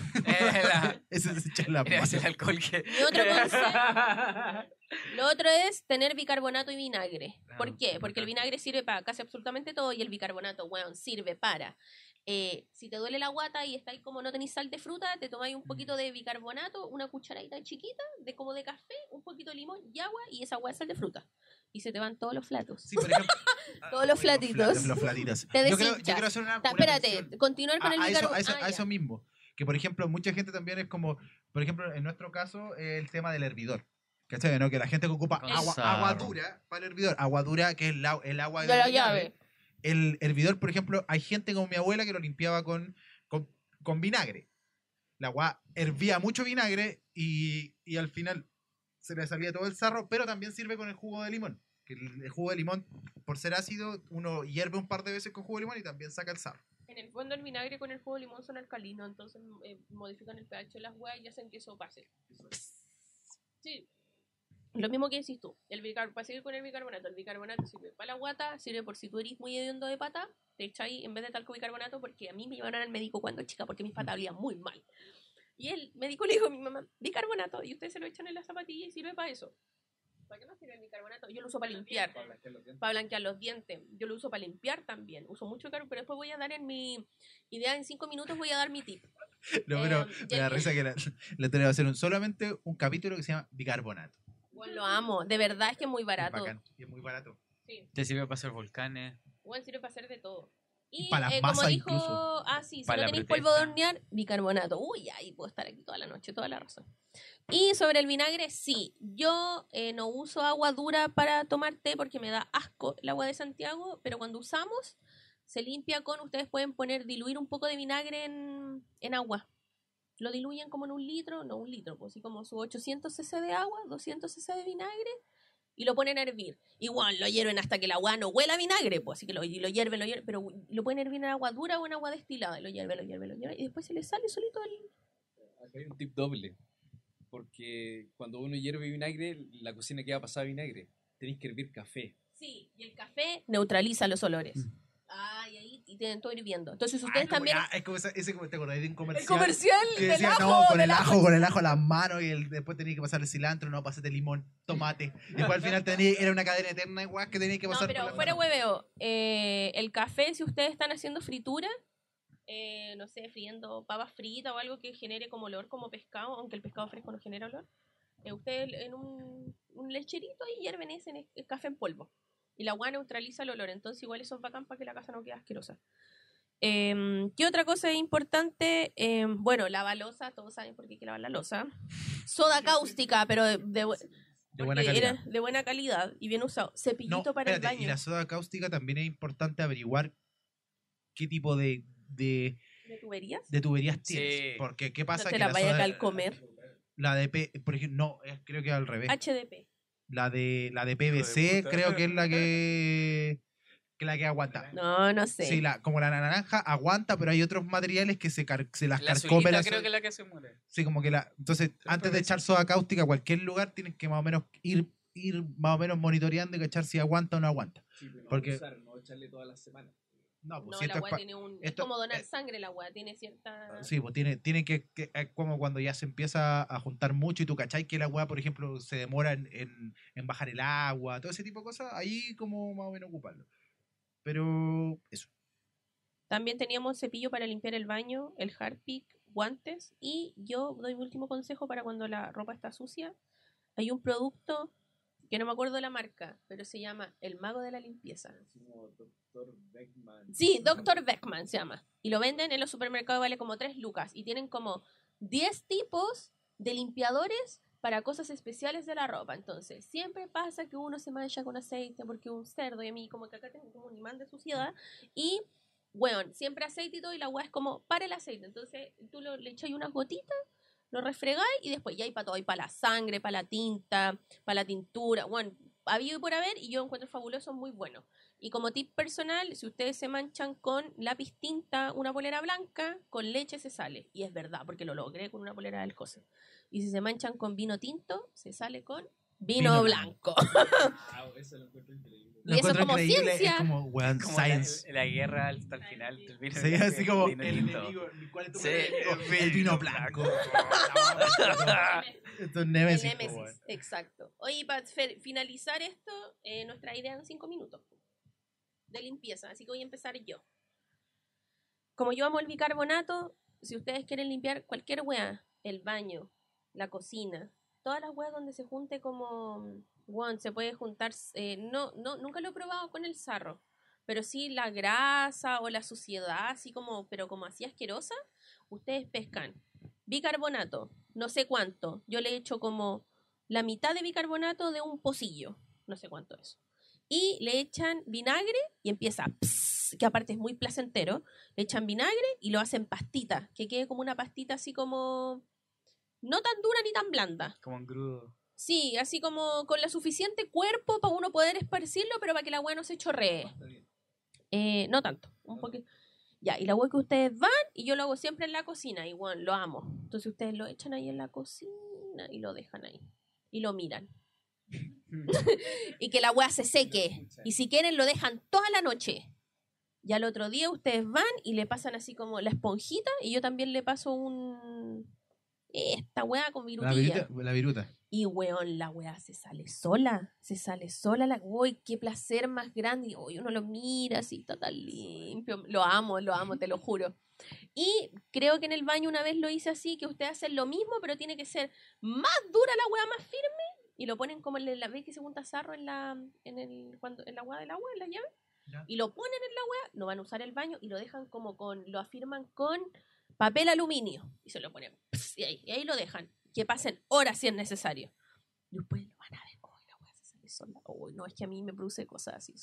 Ese se echa en la Mira, es el mano. alcohol que... Y otro consejo, Lo otro es tener bicarbonato y vinagre. ¿Por Ah, qué? Porque el vinagre sirve para casi absolutamente todo y el bicarbonato, weón, sirve para. Eh, si te duele la guata y estáis como no tenéis sal de fruta, te tomáis un poquito de bicarbonato, una cucharadita chiquita de como de café, un poquito de limón y agua y esa agua es sal de fruta. Y se te van todos los flatos. Sí, por ejemplo. Todos los flatitos. Los flatitos. Te yo, creo, yo quiero hacer una. Ta- una espérate, mención. continuar con a, el a eso, bicarbonato. a, eso, Ah, a ya. eso mismo. Que por ejemplo, mucha gente también es como, por ejemplo, en nuestro caso, el tema del hervidor. ¿Cachai? ¿no? Que la gente que ocupa agua, agua dura para el hervidor. Agua dura, que es la- el agua De la llave. El hervidor, por ejemplo, hay gente como mi abuela que lo limpiaba con, con, con vinagre. La agua hervía mucho vinagre y, y al final se le salía todo el sarro, pero también sirve con el jugo de limón. Que el, el jugo de limón, por ser ácido, uno hierve un par de veces con jugo de limón y también saca el sarro. En el fondo el vinagre con el jugo de limón son alcalinos, entonces eh, modifican el pH de las huevas y hacen que eso pase. Sí. Lo mismo que decís tú, el bicar para seguir con el bicarbonato, el bicarbonato sirve para la guata, sirve por si tú eres muy hediondo de pata, te echáis en vez de talco bicarbonato, porque a mí me llevaron al médico cuando chica, porque mis patas olían muy mal. Y el médico le dijo a mi mamá, bicarbonato, y ustedes se lo echan en la zapatilla y sirve para eso. ¿Para qué me sirve el bicarbonato? Yo lo uso para limpiar. Para blanquear los dientes. Yo lo uso para limpiar también. Uso mucho caro, pero después voy a dar en mi idea, en cinco minutos voy a dar mi tip. No, pero Eh, me da risa que la, la va a hacer un- solamente un capítulo que se llama bicarbonato. Bueno, lo amo. De verdad es que es muy Es barato. bacán, y es muy barato. Sí. Te sirve para hacer volcanes. Bueno, sirve para hacer de todo. Y Para las eh, como masas dijo, incluso. ah, sí, si Para no la tenéis polvo de hornear, bicarbonato. Uy, ahí puedo estar aquí toda la noche, toda la razón. Y sobre el vinagre, sí, yo eh, no uso agua dura para tomar té porque me da asco el agua de Santiago, pero cuando usamos, se limpia con, ustedes pueden poner, diluir un poco de vinagre en, en agua. Lo diluyen como en un litro, no un litro, pues así como su 800 cc de agua, 200 cc de vinagre, y lo ponen a hervir. Igual lo hierven hasta que el agua no huela a vinagre, pues así que lo, lo hierven, lo hierven, pero lo pueden hervir en agua dura o en agua destilada, lo hierven, lo hierven, lo hierven, y después se le sale solito el... Acá hay un tip doble. Porque cuando uno hierve vinagre, la cocina queda pasada a vinagre. Tenéis que hervir café. Sí, y el café neutraliza los olores. Mm. Ah, y tienen todo hirviendo. Entonces ustedes Ay, como- también... ah, es como ese, como- ¿te acordás de un comercial? El comercial que del decía, ajo, no, con del el ajo, ajo. con el ajo a las manos y el- después tenías que pasar el cilantro, no, pasate limón, tomate. Y después al final tenía, era una cadena eterna igual que tenías que No, pasar pero por la fuera mano. hueveo. eh, el café, si ustedes están haciendo fritura, eh, no sé, friendo papas fritas o algo que genere como olor como pescado, aunque el pescado fresco no genera olor, eh, ustedes en un, un lecherito y hierven ese en el café en polvo. Y la agua neutraliza el olor, entonces igual eso es bacán para que la casa no quede asquerosa. Em, ¿Qué otra cosa es importante? Em, bueno, lava losa, todos saben por qué hay que lavar la losa. Soda cáustica, pero de, de bu- De buena calidad. era de buena calidad y bien usado. Cepillito No, para espérate, el y baño. la soda cáustica también es importante averiguar qué tipo de, de, ¿De tuberías? de tuberías tienes. Sí. Porque qué No pasa te que la la vaya a soda, calcomer. la de P, por ejemplo, no, creo que al revés. HDP. La de la de de PVC puta. creo que es la que que la que aguanta. No, no sé. Sí, la, como la naranja aguanta, pero hay otros materiales que se, car- se las La carcome azulita la creo que es la que se muere. Sí, como que la. Entonces, antes de echar soda cáustica a cualquier lugar, tienes que más o menos ir, ir más o menos monitoreando y cachar si aguanta o no aguanta. Porque- Porque... no echarle todas las semanas. No, pues No, si es agua pa- tiene un... es como donar eh, sangre el agua, tiene cierta... Sí, pues tiene, tiene que, que- es como cuando ya se empieza a juntar mucho y tú cachai que el agua, por ejemplo, se demora en, en- en bajar el agua, todo ese tipo de cosas, ahí como más o menos ocuparlo. Pero eso. También teníamos cepillo para limpiar el baño, el Harpic, guantes y yo doy mi último consejo para cuando la ropa está sucia. Hay un producto que no me acuerdo la marca, pero se llama El Mago de la Limpieza. Como Dr. Beckman. Sí, Dr. Beckman se llama. Y lo venden en los supermercados, vale como 3 lucas. Y tienen como 10 tipos de limpiadores para cosas especiales de la ropa. Entonces, siempre pasa que uno se mancha con aceite porque un cerdo, y a mí como que acá tengo como un imán de suciedad. Y, bueno, siempre aceite y todo, y la agua es como para el aceite. Entonces, tú lo, le echas unas gotitas, lo refregáis y después ya hay para todo. Hay para la sangre, para la tinta, para la tintura. Bueno, había y por haber y yo encuentro fabuloso, muy bueno. Y como tip personal, si ustedes se manchan con lápiz tinta, una polera blanca, con leche se sale. Y es verdad, porque lo logré con una polera del José. Y si se manchan con vino tinto, se sale con vino, Vino blanco. Ah, eso lo encuentro increíble. Y eso como increíble, ciencia. Es como, weón, Como science. la guerra hasta el final. del vino Sí, blanco, así como el tinto. enemigo. ¿Cuál es tu Sí, enemigo? el El vino blanco. blanco. Esto es El Nemesis. exacto. Oye, para finalizar esto, eh, nuestra idea en cinco minutos de limpieza. Así que voy a empezar yo. Como yo amo el bicarbonato, si ustedes quieren limpiar cualquier wea, el baño, la cocina, todas las weas donde se junte como, bueno, se puede juntar, eh, no, no, nunca lo he probado con el sarro, pero sí la grasa o la suciedad, así como, pero como así asquerosa, ustedes pescan bicarbonato, no sé cuánto, yo le echo como la mitad de bicarbonato de un pocillo, no sé cuánto es. Y le echan vinagre y empieza, que aparte es muy placentero, le echan vinagre y lo hacen pastita, que quede como una pastita así como, no tan dura ni tan blanda. Como un grudo. Sí, así como con la suficiente cuerpo para uno poder esparcirlo, pero para que la agua no se chorree. Eh, no tanto, un poquito. Ya, y la agua que ustedes van, y yo lo hago siempre en la cocina, igual, lo amo. Entonces ustedes lo echan ahí en la cocina y lo dejan ahí. Y lo miran. y que la agua se seque. Y si quieren, lo dejan toda la noche. Y al otro día ustedes van y le pasan así como la esponjita, y yo también le paso un. Esta weá con La viruta. La viruta. Y weón, la weá se sale sola. Se sale sola la uy, qué placer más grande. Y uy, uno lo mira así, está tan limpio. Lo amo, lo amo, te lo juro. Y creo que en el baño una vez lo hice así, que ustedes hacen lo mismo, pero tiene que ser más dura la weá, más firme. Y lo ponen como en la vez que se junta sarro en la, en el, cuando, en la weá del agua, en la llave. Ya. Y lo ponen en la weá, no van a usar el baño y lo dejan como con, lo afirman con papel aluminio. Y se lo ponen, pss, y ahí, y ahí lo dejan. Que pasen horas si es necesario. Y después lo van a ver, oh, la weá se sale sola. Oh, no, es que a mí me produce cosas así.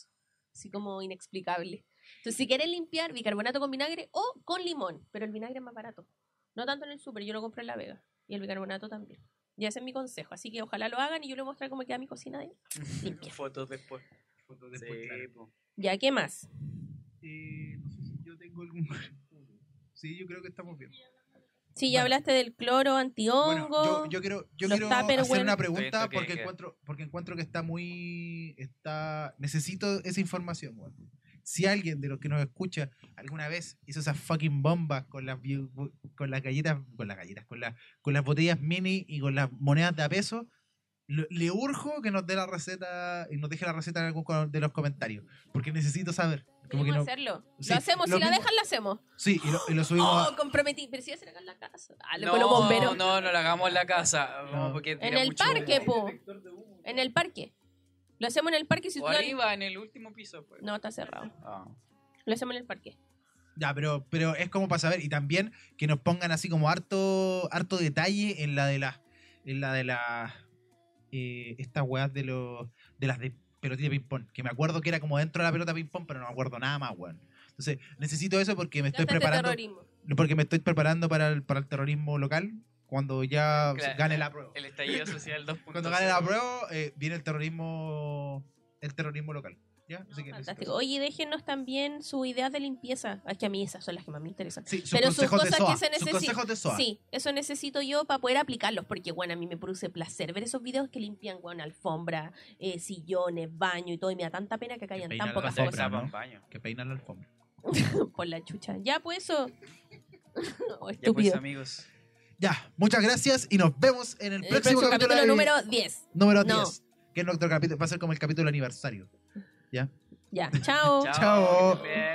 Así como inexplicable. Entonces, si quieren limpiar, bicarbonato con vinagre o con limón. Pero el vinagre es más barato. No tanto en el súper, yo lo compré en La Vega. Y el bicarbonato también. Y ese es mi consejo. Así que ojalá lo hagan y yo les voy a mostrar cómo queda mi cocina de limpia. Fotos después. Fotos después, Sí, claro. po. Ya, ¿qué más? Eh, no sé si yo tengo algún. Sí, yo creo que estamos bien. Sí, ya Bueno. hablaste del cloro, antihongo. Bueno, yo, yo quiero, yo quiero hacer una Estoy en pregunta porque encuentro, porque encuentro que está muy. está Necesito esa información, weón. Si alguien de los que nos escucha alguna vez hizo esas fucking bombas con las con las galletas, con las galletas, con las con las botellas mini y con las monedas de a peso, le urjo que nos dé la receta y nos deje la receta en algún de los comentarios, porque necesito saber. Como que no, hacerlo. Sí, lo hacemos, lo si la mismo- dejan, la hacemos. sí, y lo, y lo subimos Oh, comprometí. Pero si la hagan en la casa. Ah, No, con los bomberos. no, no lo hagamos en la casa. No. no, porque En el mucho parque, humo. po. En el parque. Lo hacemos en el parque si O tú- arriba, en el último piso. Pues. No, está cerrado. Ah. Lo hacemos en el parque. Ya, pero, pero es como para saber. Y también que nos pongan así como harto, harto detalle en la de las. En la de las. Eh, estas weas de los. de las de pelotilla de ping-pong. Que me acuerdo que era como dentro de la pelota ping-pong, pero no me acuerdo nada más, weón. Entonces, necesito eso porque me estoy de preparando. terrorismo. Porque me estoy preparando para el, para el terrorismo local. Cuando ya Claro, gane la prueba. El estallido social 2.0. Cuando gane la prueba, eh, viene el terrorismo. El terrorismo local. Fantástico. Oye, déjenos también sus ideas de limpieza. Es que a mí esas son las que más me interesan. Sí, sus Pero sus cosas que se necesitan. Sí, eso necesito yo para poder aplicarlos. Porque, bueno, a mí me produce placer ver esos videos que limpian, bueno, alfombra, eh, sillones, baño y todo. Y me da tanta pena que caigan tan pocas cosas. Que peinan la alfombra. por la chucha. Ya, pues eso. Oh, Ya pues, estúpido. amigos. Ya, muchas gracias y nos vemos en el el próximo, próximo capítulo, capítulo de- número 10. número no. 10. Que es nuestro capítulo, va a ser como el capítulo aniversario. ¿Ya? Ya, chao. Chao. bien.